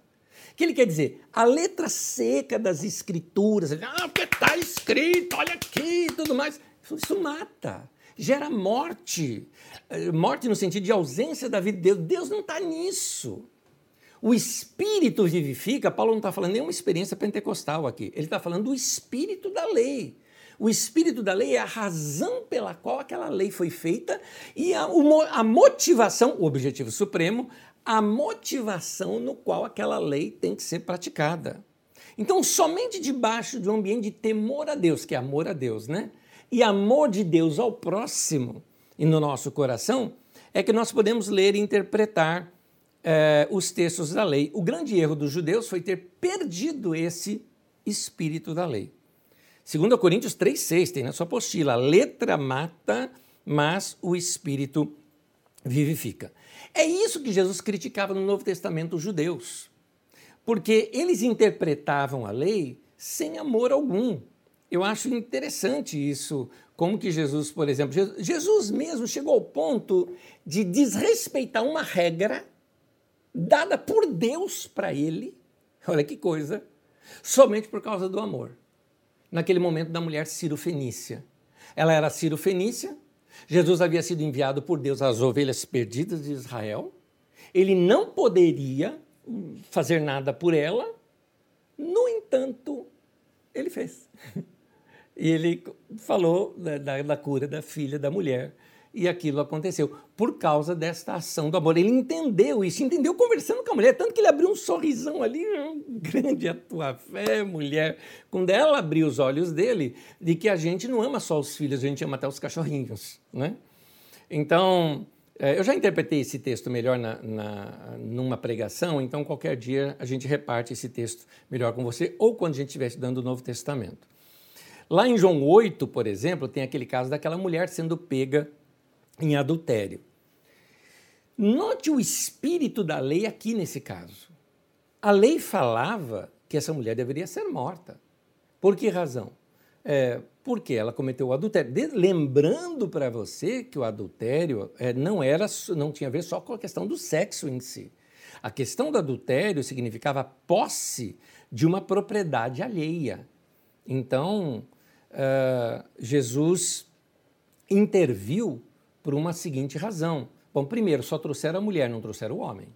S1: O que ele quer dizer? A letra seca das escrituras, ah, porque está escrito, olha aqui e tudo mais. Isso mata, gera morte. Eh, morte no sentido de ausência da vida de Deus. Deus não está nisso. O Espírito vivifica, Paulo não está falando nenhuma experiência pentecostal aqui. Ele está falando do Espírito da lei. O espírito da lei é a razão pela qual aquela lei foi feita e a, a motivação, o objetivo supremo, a motivação no qual aquela lei tem que ser praticada. Então, somente debaixo de um ambiente de temor a Deus, que é amor a Deus, né? E amor de Deus ao próximo e no nosso coração, é que nós podemos ler e interpretar eh, os textos da lei. O grande erro dos judeus foi ter perdido esse espírito da lei. 2 Coríntios 3,6 tem na sua apostila: a letra mata, mas o espírito vivifica. É isso que Jesus criticava no Novo Testamento os judeus, porque eles interpretavam a lei sem amor algum. Eu acho interessante isso, como que Jesus, por exemplo, Jesus mesmo chegou ao ponto de desrespeitar uma regra dada por Deus para ele, olha que coisa, somente por causa do amor naquele momento da mulher Ciro Fenícia. Ela era Ciro Fenícia, Jesus havia sido enviado por Deus às ovelhas perdidas de Israel. Ele não poderia fazer nada por ela, no entanto, ele fez. E ele falou da, da, da cura da filha da mulher e aquilo aconteceu por causa desta ação do amor. Ele entendeu isso, entendeu conversando com a mulher, tanto que ele abriu um sorrisão ali, grande a tua fé, mulher. Quando ela abriu os olhos dele, de que a gente não ama só os filhos, a gente ama até os cachorrinhos, né? Então, é, eu já interpretei esse texto melhor na, na, numa pregação, então qualquer dia a gente reparte esse texto melhor com você, ou quando a gente estiver estudando o Novo Testamento. Lá em João 8, por exemplo, tem aquele caso daquela mulher sendo pega em adultério. Note o espírito da lei aqui nesse caso. A lei falava que essa mulher deveria ser morta. Por que razão? É, porque ela cometeu o adultério. De, lembrando para você que o adultério é, não era, não tinha a ver só com a questão do sexo em si. A questão do adultério significava posse de uma propriedade alheia. Então, uh, Jesus interviu por uma seguinte razão. Bom, primeiro, só trouxeram a mulher, não trouxeram o homem.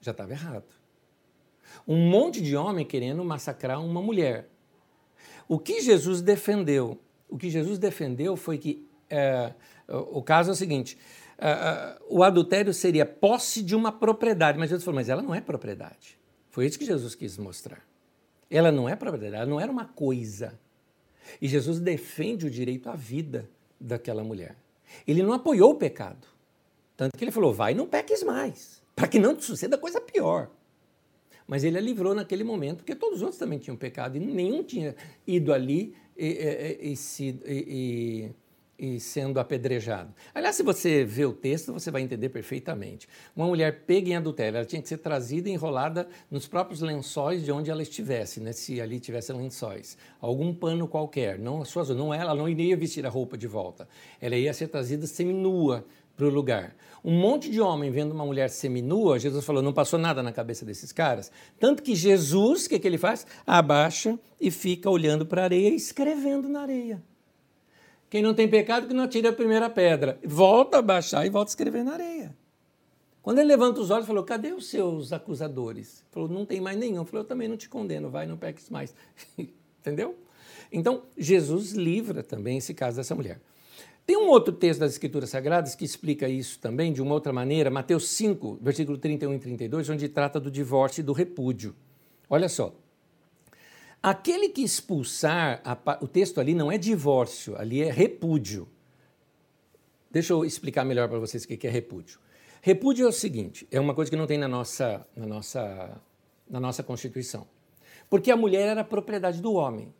S1: Já estava errado. Um monte de homem querendo massacrar uma mulher. O que Jesus defendeu? O que Jesus defendeu foi que é, o caso é o seguinte: é, é, o adultério seria posse de uma propriedade, mas Jesus falou, mas ela não é propriedade. Foi isso que Jesus quis mostrar. Ela não é propriedade, ela não era uma coisa. E Jesus defende o direito à vida daquela mulher. Ele não apoiou o pecado. Tanto que ele falou: vai, não peques mais, para que não te suceda coisa pior. Mas ele a livrou naquele momento, porque todos os outros também tinham pecado e nenhum tinha ido ali e, e, e, e e sendo apedrejado. Aliás, se você vê o texto, você vai entender perfeitamente. Uma mulher pega em adultério, ela tinha que ser trazida e enrolada nos próprios lençóis de onde ela estivesse, né? se ali tivesse lençóis. Algum pano qualquer, não a sua não ela não iria vestir a roupa de volta. Ela ia ser trazida seminua para o lugar. Um monte de homem vendo uma mulher seminua, Jesus falou, não passou nada na cabeça desses caras. Tanto que Jesus, o que, que ele faz? Abaixa e fica olhando para a areia escrevendo na areia. Quem não tem pecado, que não atire a primeira pedra. Volta a baixar e volta a escrever na areia. Quando ele levanta os olhos, falou: Cadê os seus acusadores? Falou: Não tem mais nenhum. Falou: Eu também não te condeno, vai, não peques mais. Entendeu? Então, Jesus livra também esse caso dessa mulher. Tem um outro texto das Escrituras Sagradas que explica isso também de uma outra maneira, Mateus 5, versículo 31 e 32, onde trata do divórcio e do repúdio. Olha só. Aquele que expulsar, a, o texto ali não é divórcio, ali é repúdio. Deixa eu explicar melhor para vocês o que é repúdio. Repúdio é o seguinte: é uma coisa que não tem na nossa, na nossa, na nossa Constituição. Porque a mulher era propriedade do homem.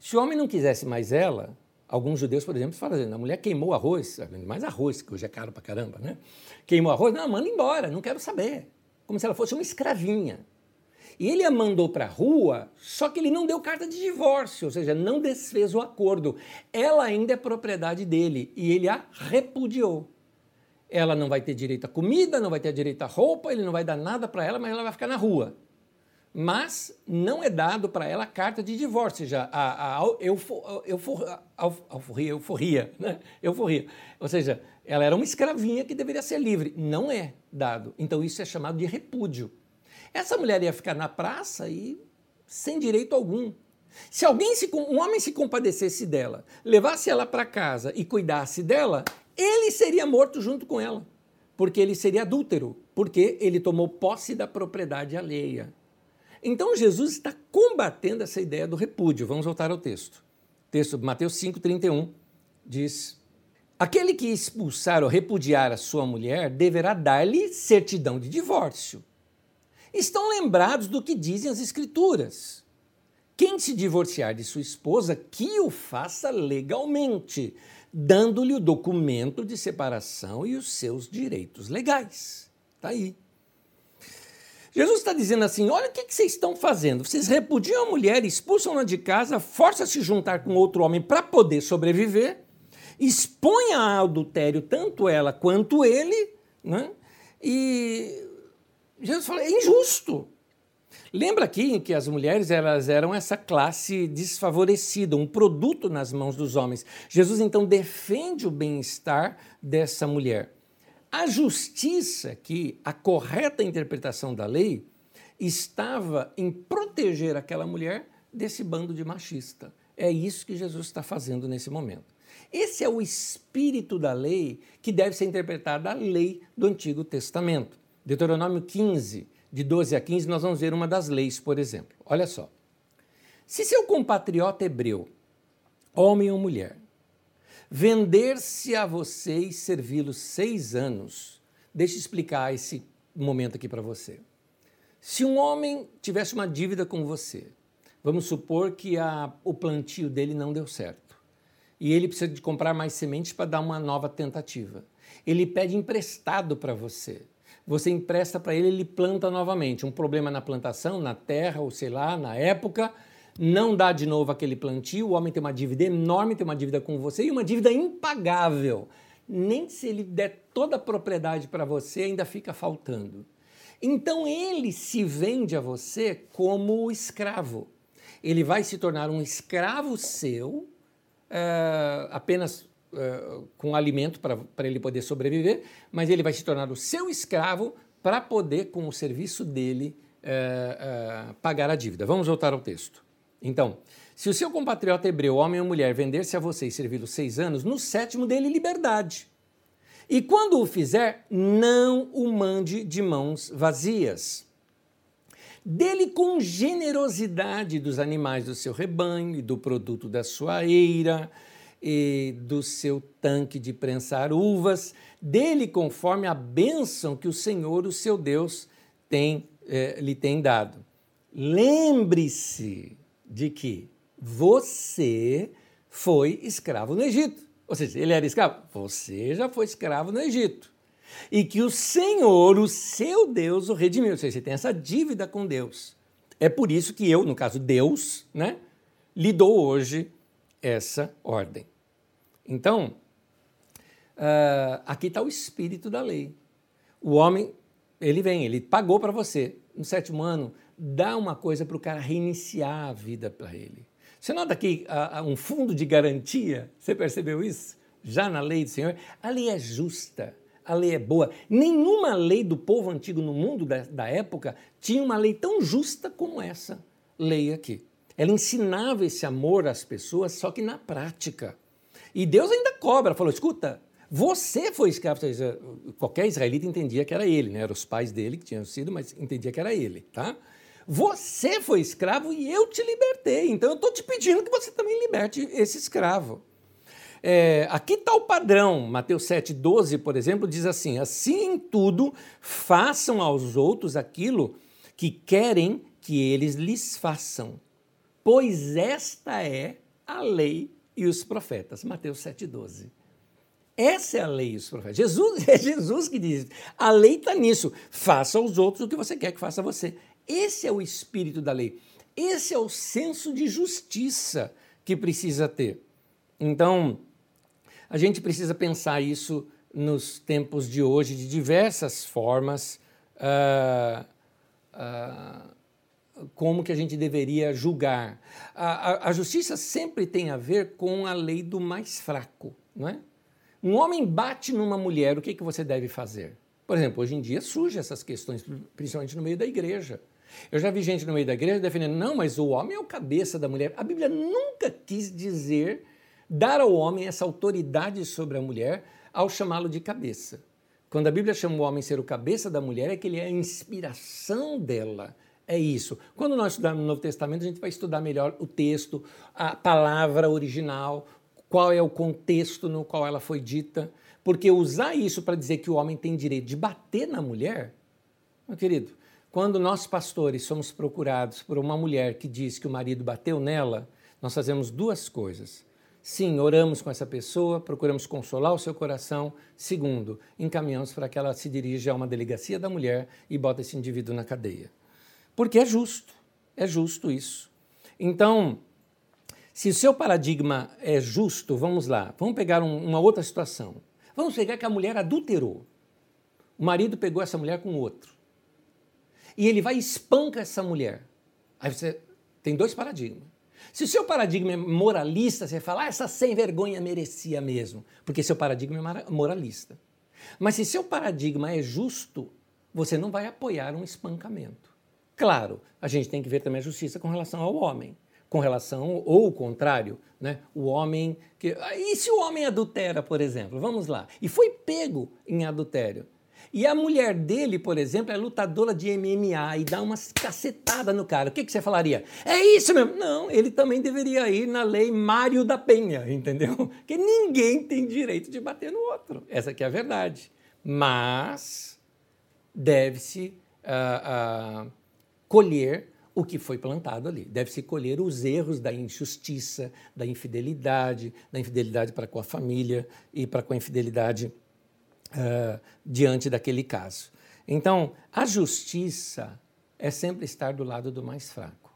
S1: Se o homem não quisesse mais ela, alguns judeus, por exemplo, falam assim, a mulher queimou arroz, mais arroz, que hoje é caro pra caramba, né? Queimou arroz, não, manda embora, não quero saber. Como se ela fosse uma escravinha. E ele a mandou para a rua, só que ele não deu carta de divórcio, ou seja, não desfez o acordo. Ela ainda é propriedade dele e ele a repudiou. Ela não vai ter direito a comida, não vai ter direito a roupa, ele não vai dar nada para ela, mas ela vai ficar na rua mas não é dado para ela carta de divórcio, já a, a, eufor, eufor, euforia, euforia, né? euforia. Ou seja, ela era uma escravinha que deveria ser livre. Não é dado. Então isso é chamado de repúdio. Essa mulher ia ficar na praça e sem direito algum. Se alguém, se, um homem se compadecesse dela, levasse ela para casa e cuidasse dela, ele seria morto junto com ela, porque ele seria adúltero, porque ele tomou posse da propriedade alheia. Então Jesus está combatendo essa ideia do repúdio. Vamos voltar ao texto. Texto de Mateus 5,31 diz: Aquele que expulsar ou repudiar a sua mulher deverá dar-lhe certidão de divórcio. Estão lembrados do que dizem as Escrituras. Quem se divorciar de sua esposa, que o faça legalmente, dando-lhe o documento de separação e os seus direitos legais. Está aí. Jesus está dizendo assim: olha o que, que, vocês estão fazendo. Vocês repudiam a mulher, expulsam-na de casa, forçam a se juntar com outro homem para poder sobreviver, expõe ao adultério tanto ela quanto ele, né? e Jesus fala: é injusto. Lembra aqui que as mulheres elas eram essa classe desfavorecida, um produto nas mãos dos homens. Jesus então defende o bem-estar dessa mulher. A justiça, que a correta interpretação da lei, estava em proteger aquela mulher desse bando de machista. É isso que Jesus está fazendo nesse momento. Esse é o espírito da lei que deve ser interpretada a lei do Antigo Testamento. Deuteronômio 15, de 12 a 15, nós vamos ver uma das leis, por exemplo. Olha só. Se seu compatriota hebreu, homem ou mulher, Vender-se a você e servi-lo seis anos. Deixa eu explicar esse momento aqui para você. Se um homem tivesse uma dívida com você, vamos supor que a, o plantio dele não deu certo e ele precisa de comprar mais sementes para dar uma nova tentativa. Ele pede emprestado para você. Você empresta para ele, ele planta novamente. Um problema na plantação, na terra, ou sei lá, na época, não dá de novo aquele plantio, o homem tem uma dívida enorme, tem uma dívida com você e uma dívida impagável. Nem se ele der toda a propriedade para você, ainda fica faltando. Então ele se vende a você como escravo. Ele vai se tornar um escravo seu, é, apenas é, com alimento para ele poder sobreviver, mas ele vai se tornar o seu escravo para poder, com o serviço dele, é, pagar a dívida. Vamos voltar ao texto. Então, se o seu compatriota hebreu, homem ou mulher, vender-se a você e servi-lo seis anos, no sétimo dele liberdade. E quando o fizer, não o mande de mãos vazias. Dele com generosidade dos animais do seu rebanho e do produto da sua eira e do seu tanque de prensar uvas, dele conforme a bênção que o Senhor, o seu Deus, tem, eh, lhe tem dado. Lembre-se de que você foi escravo no Egito. Ou seja, ele era escravo? Você já foi escravo no Egito. E que o Senhor, o seu Deus, o redimiu. Ou seja, você tem essa dívida com Deus. É por isso que eu, no caso Deus, né, lhe dou hoje essa ordem. Então, uh, aqui está o espírito da lei. O homem, ele vem, ele pagou para você. No sétimo ano, dá uma coisa para o cara reiniciar a vida para ele. Você nota aqui uh, um fundo de garantia? Você percebeu isso? Já na lei do Senhor? A lei é justa, a lei é boa. Nenhuma lei do povo antigo no mundo da, da época tinha uma lei tão justa como essa lei aqui. Ela ensinava esse amor às pessoas, só que na prática. E Deus ainda cobra, falou: escuta, você foi escravo. Qualquer israelita entendia que era ele, né? Eram os pais dele que tinham sido, mas entendia que era ele, tá? Você foi escravo e eu te libertei. Então eu estou te pedindo que você também liberte esse escravo. É, aqui está o padrão. Mateus 7,12, por exemplo, diz assim: Assim em tudo, façam aos outros aquilo que querem que eles lhes façam, pois esta é a lei e os profetas. Mateus 7,12. Essa é a lei e os profetas. Jesus, é Jesus que diz. A lei está nisso. Faça aos outros o que você quer que faça a você. Esse é o espírito da lei. Esse é o senso de justiça que precisa ter. Então, a gente precisa pensar isso nos tempos de hoje de diversas formas. Uh, uh, como que a gente deveria julgar. A, a, a, justiça sempre tem a ver com a lei do mais fraco, não é? Um homem bate numa mulher, o que, que você deve fazer? Por exemplo, hoje em dia surgem essas questões, principalmente no meio da igreja. Eu já vi gente no meio da igreja defendendo, não, mas o homem é o cabeça da mulher. A Bíblia nunca quis dizer, dar ao homem essa autoridade sobre a mulher ao chamá-lo de cabeça. Quando a Bíblia chama o homem ser o cabeça da mulher, é que ele é a inspiração dela. É isso. Quando nós estudamos no Novo Testamento, a gente vai estudar melhor o texto, a palavra original, qual é o contexto no qual ela foi dita. Porque usar isso para dizer que o homem tem direito de bater na mulher, meu querido, quando nós pastores somos procurados por uma mulher que diz que o marido bateu nela, nós fazemos duas coisas. Sim, oramos com essa pessoa, procuramos consolar o seu coração. Segundo, encaminhamos para que ela se dirija a uma delegacia da mulher e bota esse indivíduo na cadeia. Porque é justo, é justo isso. Então, se o seu paradigma é justo, vamos lá, vamos pegar um, uma outra situação. Vamos pegar que a mulher adulterou. O marido pegou essa mulher com outro e ele vai e espanca essa mulher. Aí você tem dois paradigmas. Se o seu paradigma é moralista, você fala, ah, essa sem vergonha merecia mesmo, porque seu paradigma é moralista. Mas se seu paradigma é justo, você não vai apoiar um espancamento. Claro, a gente tem que ver também a justiça com relação ao homem, com relação ou o contrário, né? O homem que e se o homem adultera, por exemplo, vamos lá, e foi pego em adultério, e a mulher dele, por exemplo, é lutadora de MMA e dá uma cacetada no cara. O que, que você falaria? É isso mesmo? Não, ele também deveria ir na lei Mário da Penha, entendeu? Porque ninguém tem direito de bater no outro. Essa aqui é a verdade. Mas deve-se uh, uh, colher o que foi plantado ali. Deve-se colher os erros da injustiça, da infidelidade, da infidelidade para com a família e para com a infidelidade uh, diante daquele caso. Então, a justiça é sempre estar do lado do mais fraco.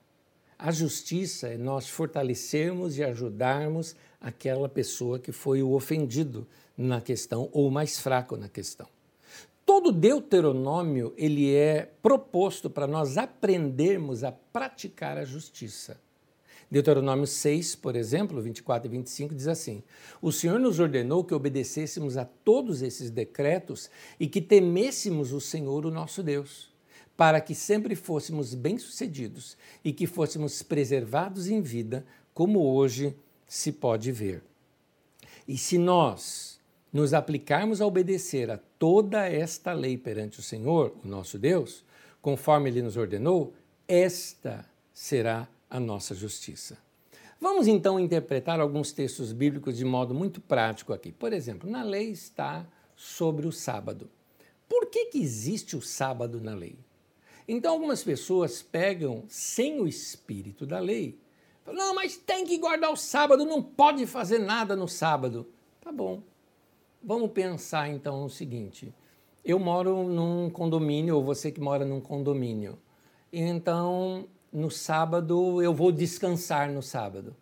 S1: A justiça é nós fortalecermos e ajudarmos aquela pessoa que foi o ofendido na questão ou o mais fraco na questão. Todo Deuteronômio ele é proposto para nós aprendermos a praticar a justiça. Deuteronômio 6, por exemplo, 24 e 25, diz assim: O Senhor nos ordenou que obedecêssemos a todos esses decretos e que temêssemos o Senhor, o nosso Deus, para que sempre fôssemos bem-sucedidos e que fôssemos preservados em vida, como hoje se pode ver. E se nós nos aplicarmos a obedecer a toda esta lei perante o Senhor, o nosso Deus, conforme ele nos ordenou, esta será a nossa justiça. Vamos então interpretar alguns textos bíblicos de modo muito prático aqui. Por exemplo, na lei está sobre o sábado. Por que, que existe o sábado na lei? Então, algumas pessoas pegam sem o espírito da lei. Falam, não, mas tem que guardar o sábado, não pode fazer nada no sábado. Tá bom. Vamos pensar então no seguinte: eu moro num condomínio, ou você que mora num condomínio. Então, no sábado eu vou descansar no sábado.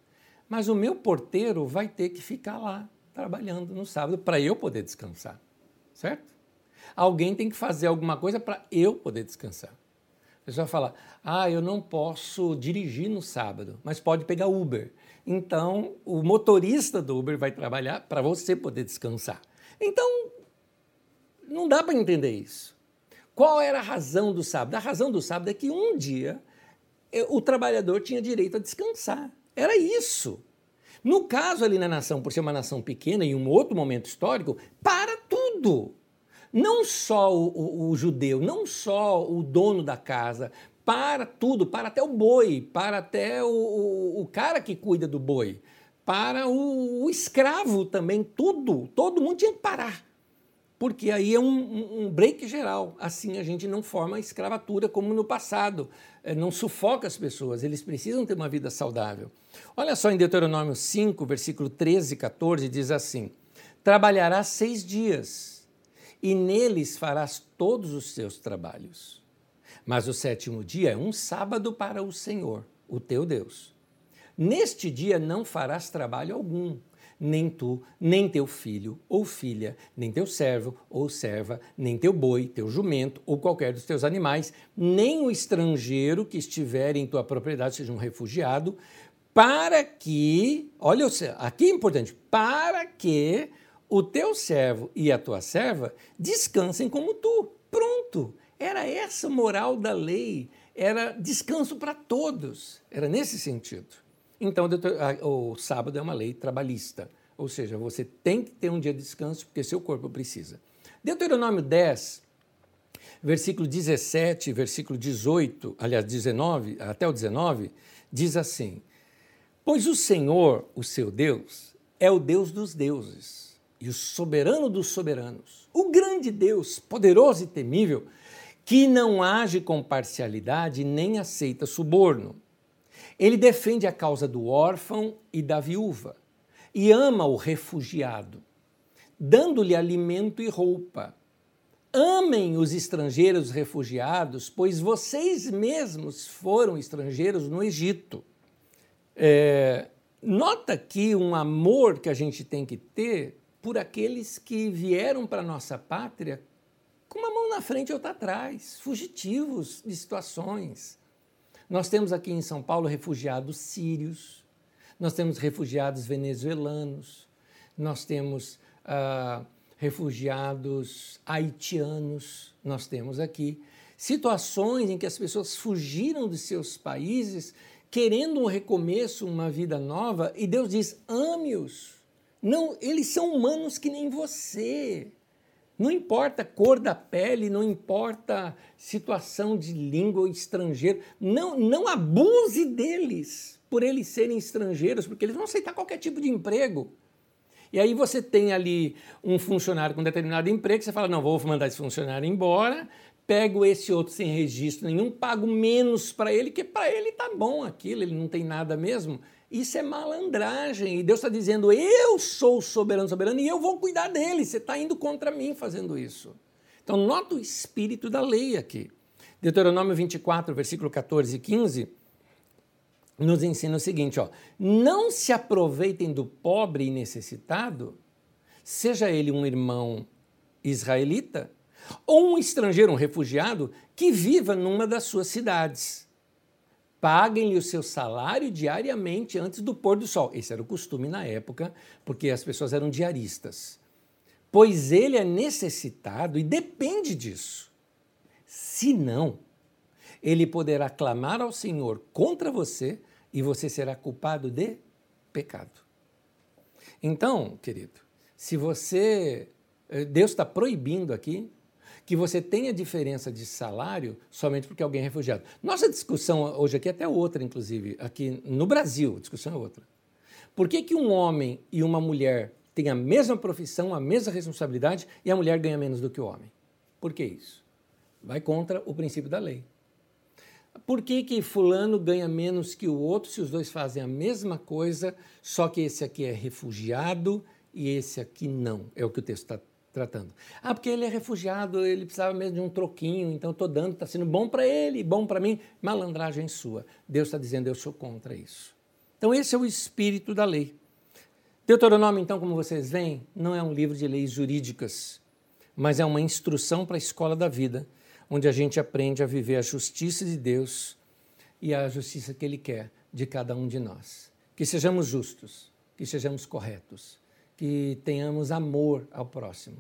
S1: Mas o meu porteiro vai ter que ficar lá trabalhando no sábado para eu poder descansar, certo? Alguém tem que fazer alguma coisa para eu poder descansar. A pessoa fala: "Ah, eu não posso dirigir no sábado, mas pode pegar Uber". Então, o motorista do Uber vai trabalhar para você poder descansar. Então, não dá para entender isso. Qual era a razão do sábado? A razão do sábado é que um dia o trabalhador tinha direito a descansar. Era isso. No caso ali na nação, por ser uma nação pequena em um outro momento histórico, para tudo. Não só o, o, o judeu, não só o dono da casa, para tudo, para até o boi, para até o, o, o cara que cuida do boi. Para o, o escravo também, tudo, todo mundo tinha que parar porque aí é um, um, break geral. Assim a gente não forma escravatura como no passado, é, não sufoca as pessoas, eles precisam ter uma vida saudável. Olha só em Deuteronômio 5, versículo 13 e 14, diz assim: Trabalharás seis dias, e neles farás todos os seus trabalhos. Mas o sétimo dia é um sábado para o Senhor, o teu Deus. Neste dia não farás trabalho algum nem tu, nem teu filho ou filha, nem teu servo ou serva, nem teu boi, teu jumento ou qualquer dos teus animais, nem o estrangeiro que estiver em tua propriedade, seja um refugiado, para que, olha, aqui é importante, para que o teu servo e a tua serva descansem como tu. Pronto! Era essa moral da lei, era descanso para todos, era nesse sentido. Então, o sábado é uma lei trabalhista, ou seja, você tem que ter um dia de descanso porque seu corpo precisa. Deuteronômio 10, versículo 17, versículo 18, aliás, 19, até o 19, diz assim: Pois o Senhor, o seu Deus, é o Deus dos deuses e o soberano dos soberanos, o grande Deus, poderoso e temível, que não age com parcialidade nem aceita suborno ele defende a causa do órfão e da viúva e ama o refugiado, dando-lhe alimento e roupa. Amem os estrangeiros refugiados, pois vocês mesmos foram estrangeiros no Egito. É, nota aqui um amor que a gente tem que ter por aqueles que vieram para nossa pátria com uma mão na frente e outra atrás, fugitivos de situações nós temos aqui em São Paulo refugiados sírios, nós temos refugiados venezuelanos, nós temos uh, refugiados haitianos, nós temos aqui situações em que as pessoas fugiram de seus países querendo um recomeço, uma vida nova, e Deus diz: ame-os. Não, eles são humanos que nem você. Não importa cor da pele, não importa situação de língua ou estrangeiro, não, não abuse deles por eles serem estrangeiros, porque eles vão aceitar qualquer tipo de emprego. E aí você tem ali um funcionário com determinado emprego, você fala, não, vou mandar esse funcionário embora, pego esse outro sem registro nenhum, pago menos para ele, que para ele tá bom aquilo, ele não tem nada mesmo. Isso é malandragem. E Deus está dizendo: eu sou soberano, soberano, e eu vou cuidar dele. Você está indo contra mim fazendo isso. Então, nota o espírito da lei aqui. Deuteronômio 24, versículo 14 e 15, nos ensina o seguinte: ó, não se aproveitem do pobre e necessitado, seja ele um irmão israelita ou um estrangeiro, um refugiado, que viva numa das suas cidades paguem-lhe o seu salário diariamente antes do pôr do sol. Esse era o costume na época, porque as pessoas eram diaristas. Pois ele é necessitado e depende disso. Se não, ele poderá clamar ao Senhor contra você e você será culpado de pecado. Então, querido, se você. Eh, Deus está proibindo aqui que você tenha diferença de salário somente porque alguém é refugiado. Nossa discussão hoje aqui é até outra, inclusive, aqui no Brasil, a discussão é outra. Por que, que um homem e uma mulher têm a mesma profissão, a mesma responsabilidade e a mulher ganha menos do que o homem? Por que isso? Vai contra o princípio da lei. Por que, que fulano ganha menos que o outro se os dois fazem a mesma coisa, só que esse aqui é refugiado e esse aqui não? É o que o texto está tratando. Ah, porque ele é refugiado, ele precisava mesmo de um troquinho, então estou dando, está sendo bom para ele, bom para mim. Malandragem sua. Deus está dizendo, eu sou contra isso. Então, esse é o espírito da lei. Deuteronômio, então, como vocês veem, não é um livro de leis jurídicas, mas é uma instrução para a escola da vida, onde a gente aprende a viver a justiça de Deus e a justiça que Ele quer de cada um de nós. Que sejamos justos, que sejamos corretos, que tenhamos amor ao próximo,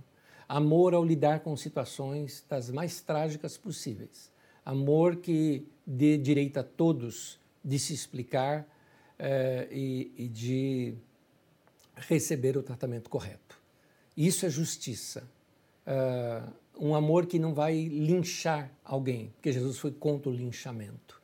S1: amor ao lidar com situações das mais trágicas possíveis, amor que dê direito a todos de se explicar eh, e, e de receber o tratamento correto. Isso é justiça. Uh, um amor que não vai linchar alguém, porque Jesus foi contra o linchamento.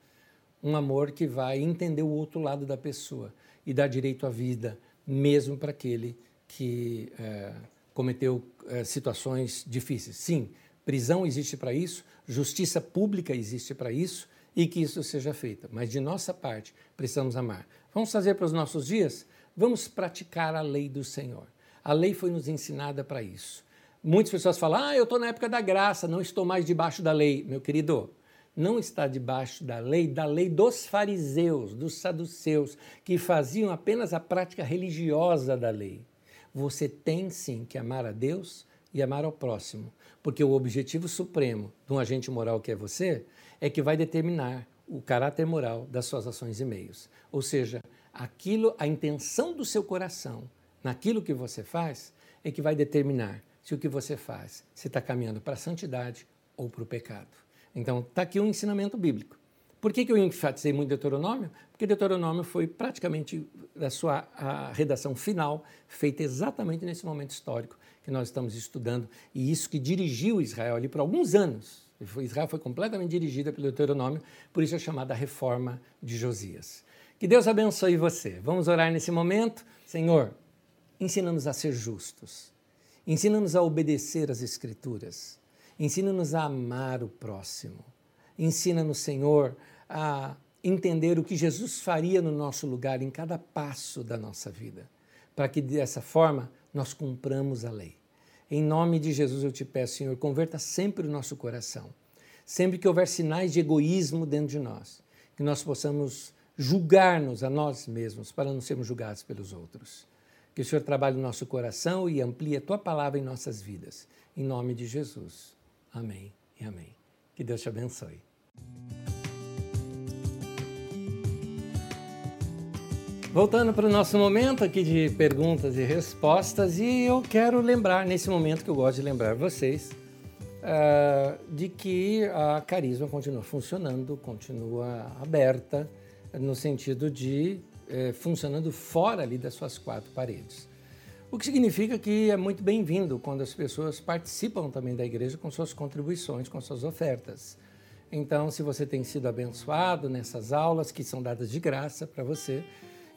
S1: Um amor que vai entender o outro lado da pessoa e dar direito à vida, mesmo para aquele que é, cometeu é, situações difíceis. Sim, prisão existe para isso, justiça pública existe para isso e que isso seja feito. Mas de nossa parte, precisamos amar. Vamos fazer para os nossos dias? Vamos praticar a lei do Senhor. A lei foi nos ensinada para isso. Muitas pessoas falam: ah, eu estou na época da graça, não estou mais debaixo da lei. Meu querido, não está debaixo da lei, da lei dos fariseus, dos saduceus, que faziam apenas a prática religiosa da lei. Você tem sim que amar a Deus e amar ao próximo, porque o objetivo supremo de um agente moral que é você é que vai determinar o caráter moral das suas ações e meios. Ou seja, aquilo, a intenção do seu coração naquilo que você faz é que vai determinar se o que você faz se está caminhando para a santidade ou para o pecado. Então, está aqui um ensinamento bíblico. Por que, que eu enfatizei muito Deuteronômio? Porque Deuteronômio foi praticamente a sua a redação final, feita exatamente nesse momento histórico que nós estamos estudando, e isso que dirigiu Israel ali por alguns anos. Israel foi completamente dirigida pelo Deuteronômio, por isso é chamada Reforma de Josias. Que Deus abençoe você. Vamos orar nesse momento. Senhor, ensina-nos a ser justos, ensina-nos a obedecer às Escrituras, ensina-nos a amar o próximo, ensina-nos, Senhor, a entender o que Jesus faria no nosso lugar em cada passo da nossa vida, para que dessa forma nós cumpramos a lei. Em nome de Jesus eu te peço, Senhor, converta sempre o nosso coração. Sempre que houver sinais de egoísmo dentro de nós, que nós possamos julgar-nos a nós mesmos para não sermos julgados pelos outros. Que o Senhor trabalhe no nosso coração e amplie a tua palavra em nossas vidas. Em nome de Jesus. Amém e amém. Que Deus te abençoe. Voltando para o nosso momento aqui de perguntas e respostas, e eu quero lembrar, nesse momento que eu gosto de lembrar vocês, uh, de que a Carisma continua funcionando, continua aberta, no sentido de é, funcionando fora ali das suas quatro paredes. O que significa que é muito bem-vindo quando as pessoas participam também da igreja com suas contribuições, com suas ofertas. Então, se você tem sido abençoado nessas aulas que são dadas de graça para você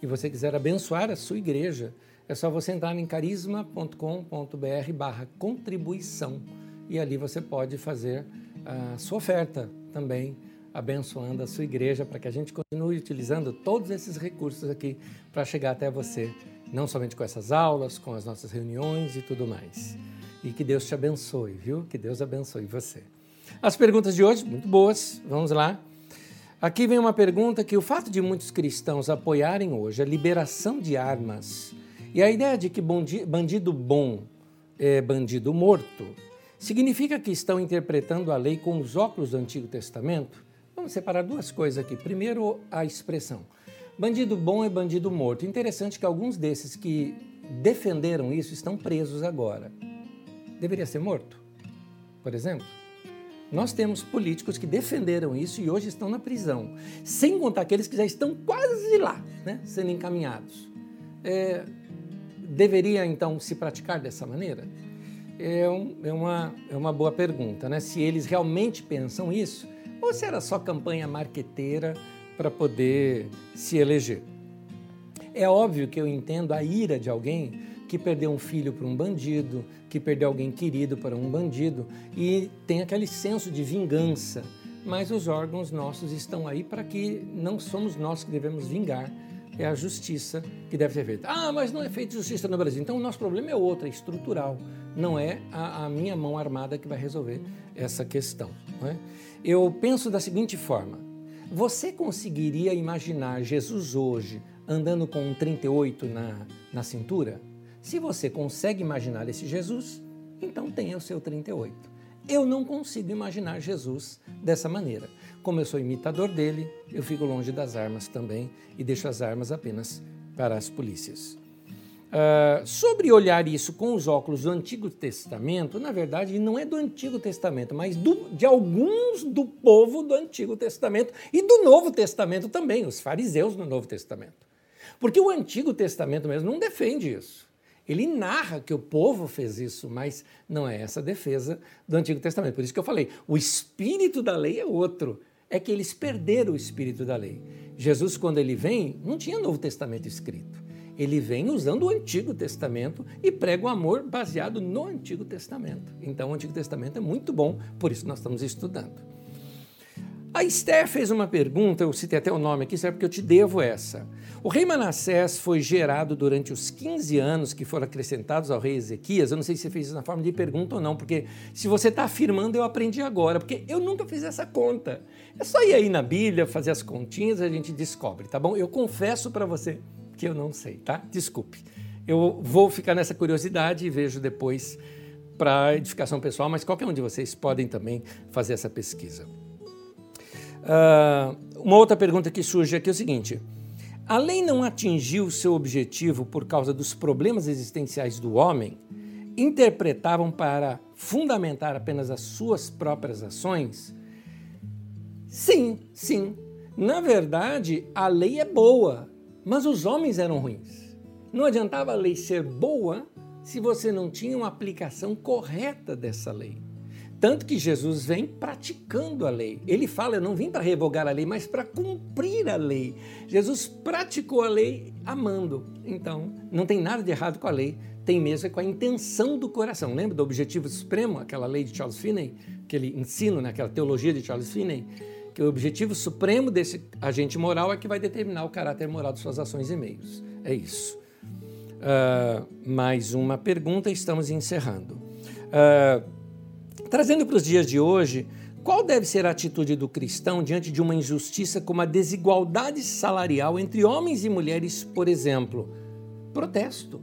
S1: e você quiser abençoar a sua igreja, é só você entrar em carisma.com.br barra contribuição e ali você pode fazer a sua oferta também abençoando a sua igreja para que a gente continue utilizando todos esses recursos aqui para chegar até você, não somente com essas aulas, com as nossas reuniões e tudo mais. E que Deus te abençoe, viu? Que Deus abençoe você. As perguntas de hoje, muito boas, vamos lá. Aqui vem uma pergunta que o fato de muitos cristãos apoiarem hoje a liberação de armas e a ideia de que bandido bom é bandido morto significa que estão interpretando a lei com os óculos do Antigo Testamento? Vamos separar duas coisas aqui. Primeiro, a expressão. Bandido bom é bandido morto. Interessante que alguns desses que defenderam isso estão presos agora. Deveria ser morto, por exemplo. Nós temos políticos que defenderam isso e hoje estão na prisão, sem contar aqueles que já estão quase lá, né, sendo encaminhados. É, deveria então se praticar dessa maneira? É, um, é, uma, é uma boa pergunta, né? Se eles realmente pensam isso, ou se era só campanha marqueteira para poder se eleger. É óbvio que eu entendo a ira de alguém que perdeu um filho para um bandido, que perdeu alguém querido para um bandido e tem aquele senso de vingança. Mas os órgãos nossos estão aí para que não somos nós que devemos vingar, é a justiça que deve ser feita. Ah, mas não é feita justiça no Brasil. Então o nosso problema é outro, é estrutural. Não é a, a minha mão armada que vai resolver essa questão. É? Eu penso da seguinte forma: você conseguiria imaginar Jesus hoje andando com um 38 na, na cintura? Se você consegue imaginar esse Jesus, então tenha o seu 38. Eu não consigo imaginar Jesus dessa maneira. Como eu sou imitador dele, eu fico longe das armas também e deixo as armas apenas para as polícias. Uh, sobre olhar isso com os óculos do Antigo Testamento, na verdade, não é do Antigo Testamento, mas do, de alguns do povo do Antigo Testamento e do Novo Testamento também, os fariseus no Novo Testamento. Porque o Antigo Testamento mesmo não defende isso. Ele narra que o povo fez isso, mas não é essa a defesa do Antigo Testamento. Por isso que eu falei, o espírito da lei é outro. É que eles perderam o espírito da lei. Jesus, quando ele vem, não tinha Novo Testamento escrito ele vem usando o Antigo Testamento e prega o amor baseado no Antigo Testamento. Então, o Antigo Testamento é muito bom, por isso nós estamos estudando. A Esther fez uma pergunta, eu citei até o nome aqui, será porque eu te devo essa. O rei Manassés foi gerado durante os 15 anos que foram acrescentados ao rei Ezequias. Eu não sei se você fez isso na forma de pergunta ou não, porque se você está afirmando, eu aprendi agora, porque eu nunca fiz essa conta. É só ir aí na Bíblia, fazer as continhas, a gente descobre, tá bom? Eu confesso para você que eu não sei, tá? Desculpe. Eu vou ficar nessa curiosidade e vejo depois para edificação pessoal, mas qualquer um de vocês podem também fazer essa pesquisa. Uh, uma outra pergunta que surge aqui é o seguinte: a lei não atingiu seu objetivo por causa dos problemas existenciais do homem? Interpretavam para fundamentar apenas as suas próprias ações? Sim, sim. Na verdade, a lei é boa, mas os homens eram ruins. Não adiantava a lei ser boa se você não tinha uma aplicação correta dessa lei. Tanto que Jesus vem praticando a lei. Ele fala: Eu não vim para revogar a lei, mas para cumprir a lei. Jesus praticou a lei amando. Então, não tem nada de errado com a lei, tem mesmo é com a intenção do coração. Lembra do objetivo supremo, aquela lei de Charles Finney, aquele ensino, né, aquela teologia de Charles Finney? Que o objetivo supremo desse agente moral é que vai determinar o caráter moral de suas ações e meios. É isso. Uh, mais uma pergunta, estamos encerrando. Uh, Trazendo para os dias de hoje, qual deve ser a atitude do cristão diante de uma injustiça como a desigualdade salarial entre homens e mulheres, por exemplo? Protesto,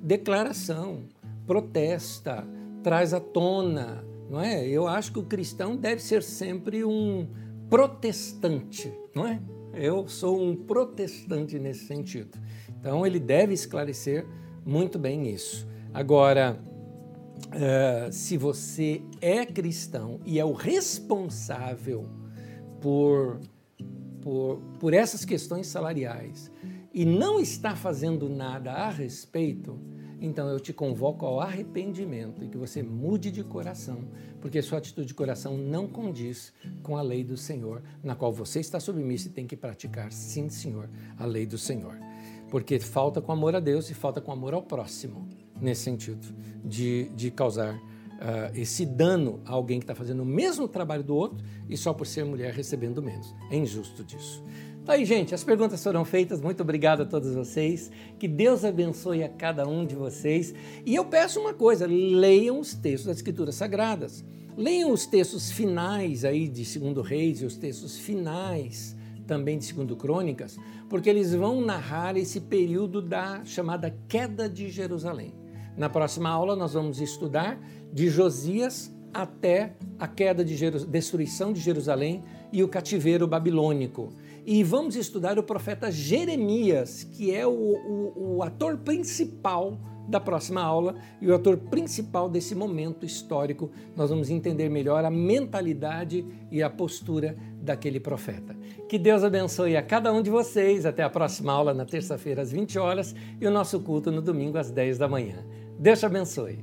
S1: declaração, protesta, traz à tona, não é? Eu acho que o cristão deve ser sempre um protestante, não é? Eu sou um protestante nesse sentido. Então ele deve esclarecer muito bem isso. Agora, Uh, se você é cristão e é o responsável por, por, por essas questões salariais e não está fazendo nada a respeito, então eu te convoco ao arrependimento e que você mude de coração, porque sua atitude de coração não condiz com a lei do Senhor, na qual você está submisso e tem que praticar, sim, Senhor, a lei do Senhor. Porque falta com amor a Deus e falta com amor ao próximo nesse sentido, de, de causar uh, esse dano a alguém que está fazendo o mesmo trabalho do outro e só por ser mulher recebendo menos. É injusto disso. Tá aí, gente, as perguntas foram feitas. Muito obrigado a todos vocês. Que Deus abençoe a cada um de vocês. E eu peço uma coisa: leiam os textos das Escrituras Sagradas. Leiam os textos finais aí de Segundo Reis e os textos finais também de Segundo Crônicas, porque eles vão narrar esse período da chamada queda de Jerusalém. Na próxima aula, nós vamos estudar de Josias até a queda de Jeru destruição de Jerusalém e o cativeiro babilônico. E vamos estudar o profeta Jeremias, que é o, o, o ator principal da próxima aula e o ator principal desse momento histórico. Nós vamos entender melhor a mentalidade e a postura daquele profeta. Que Deus abençoe a cada um de vocês. Até a próxima aula na terça-feira às 20 horas e o nosso culto no domingo às 10 da manhã. Deus te abençoe.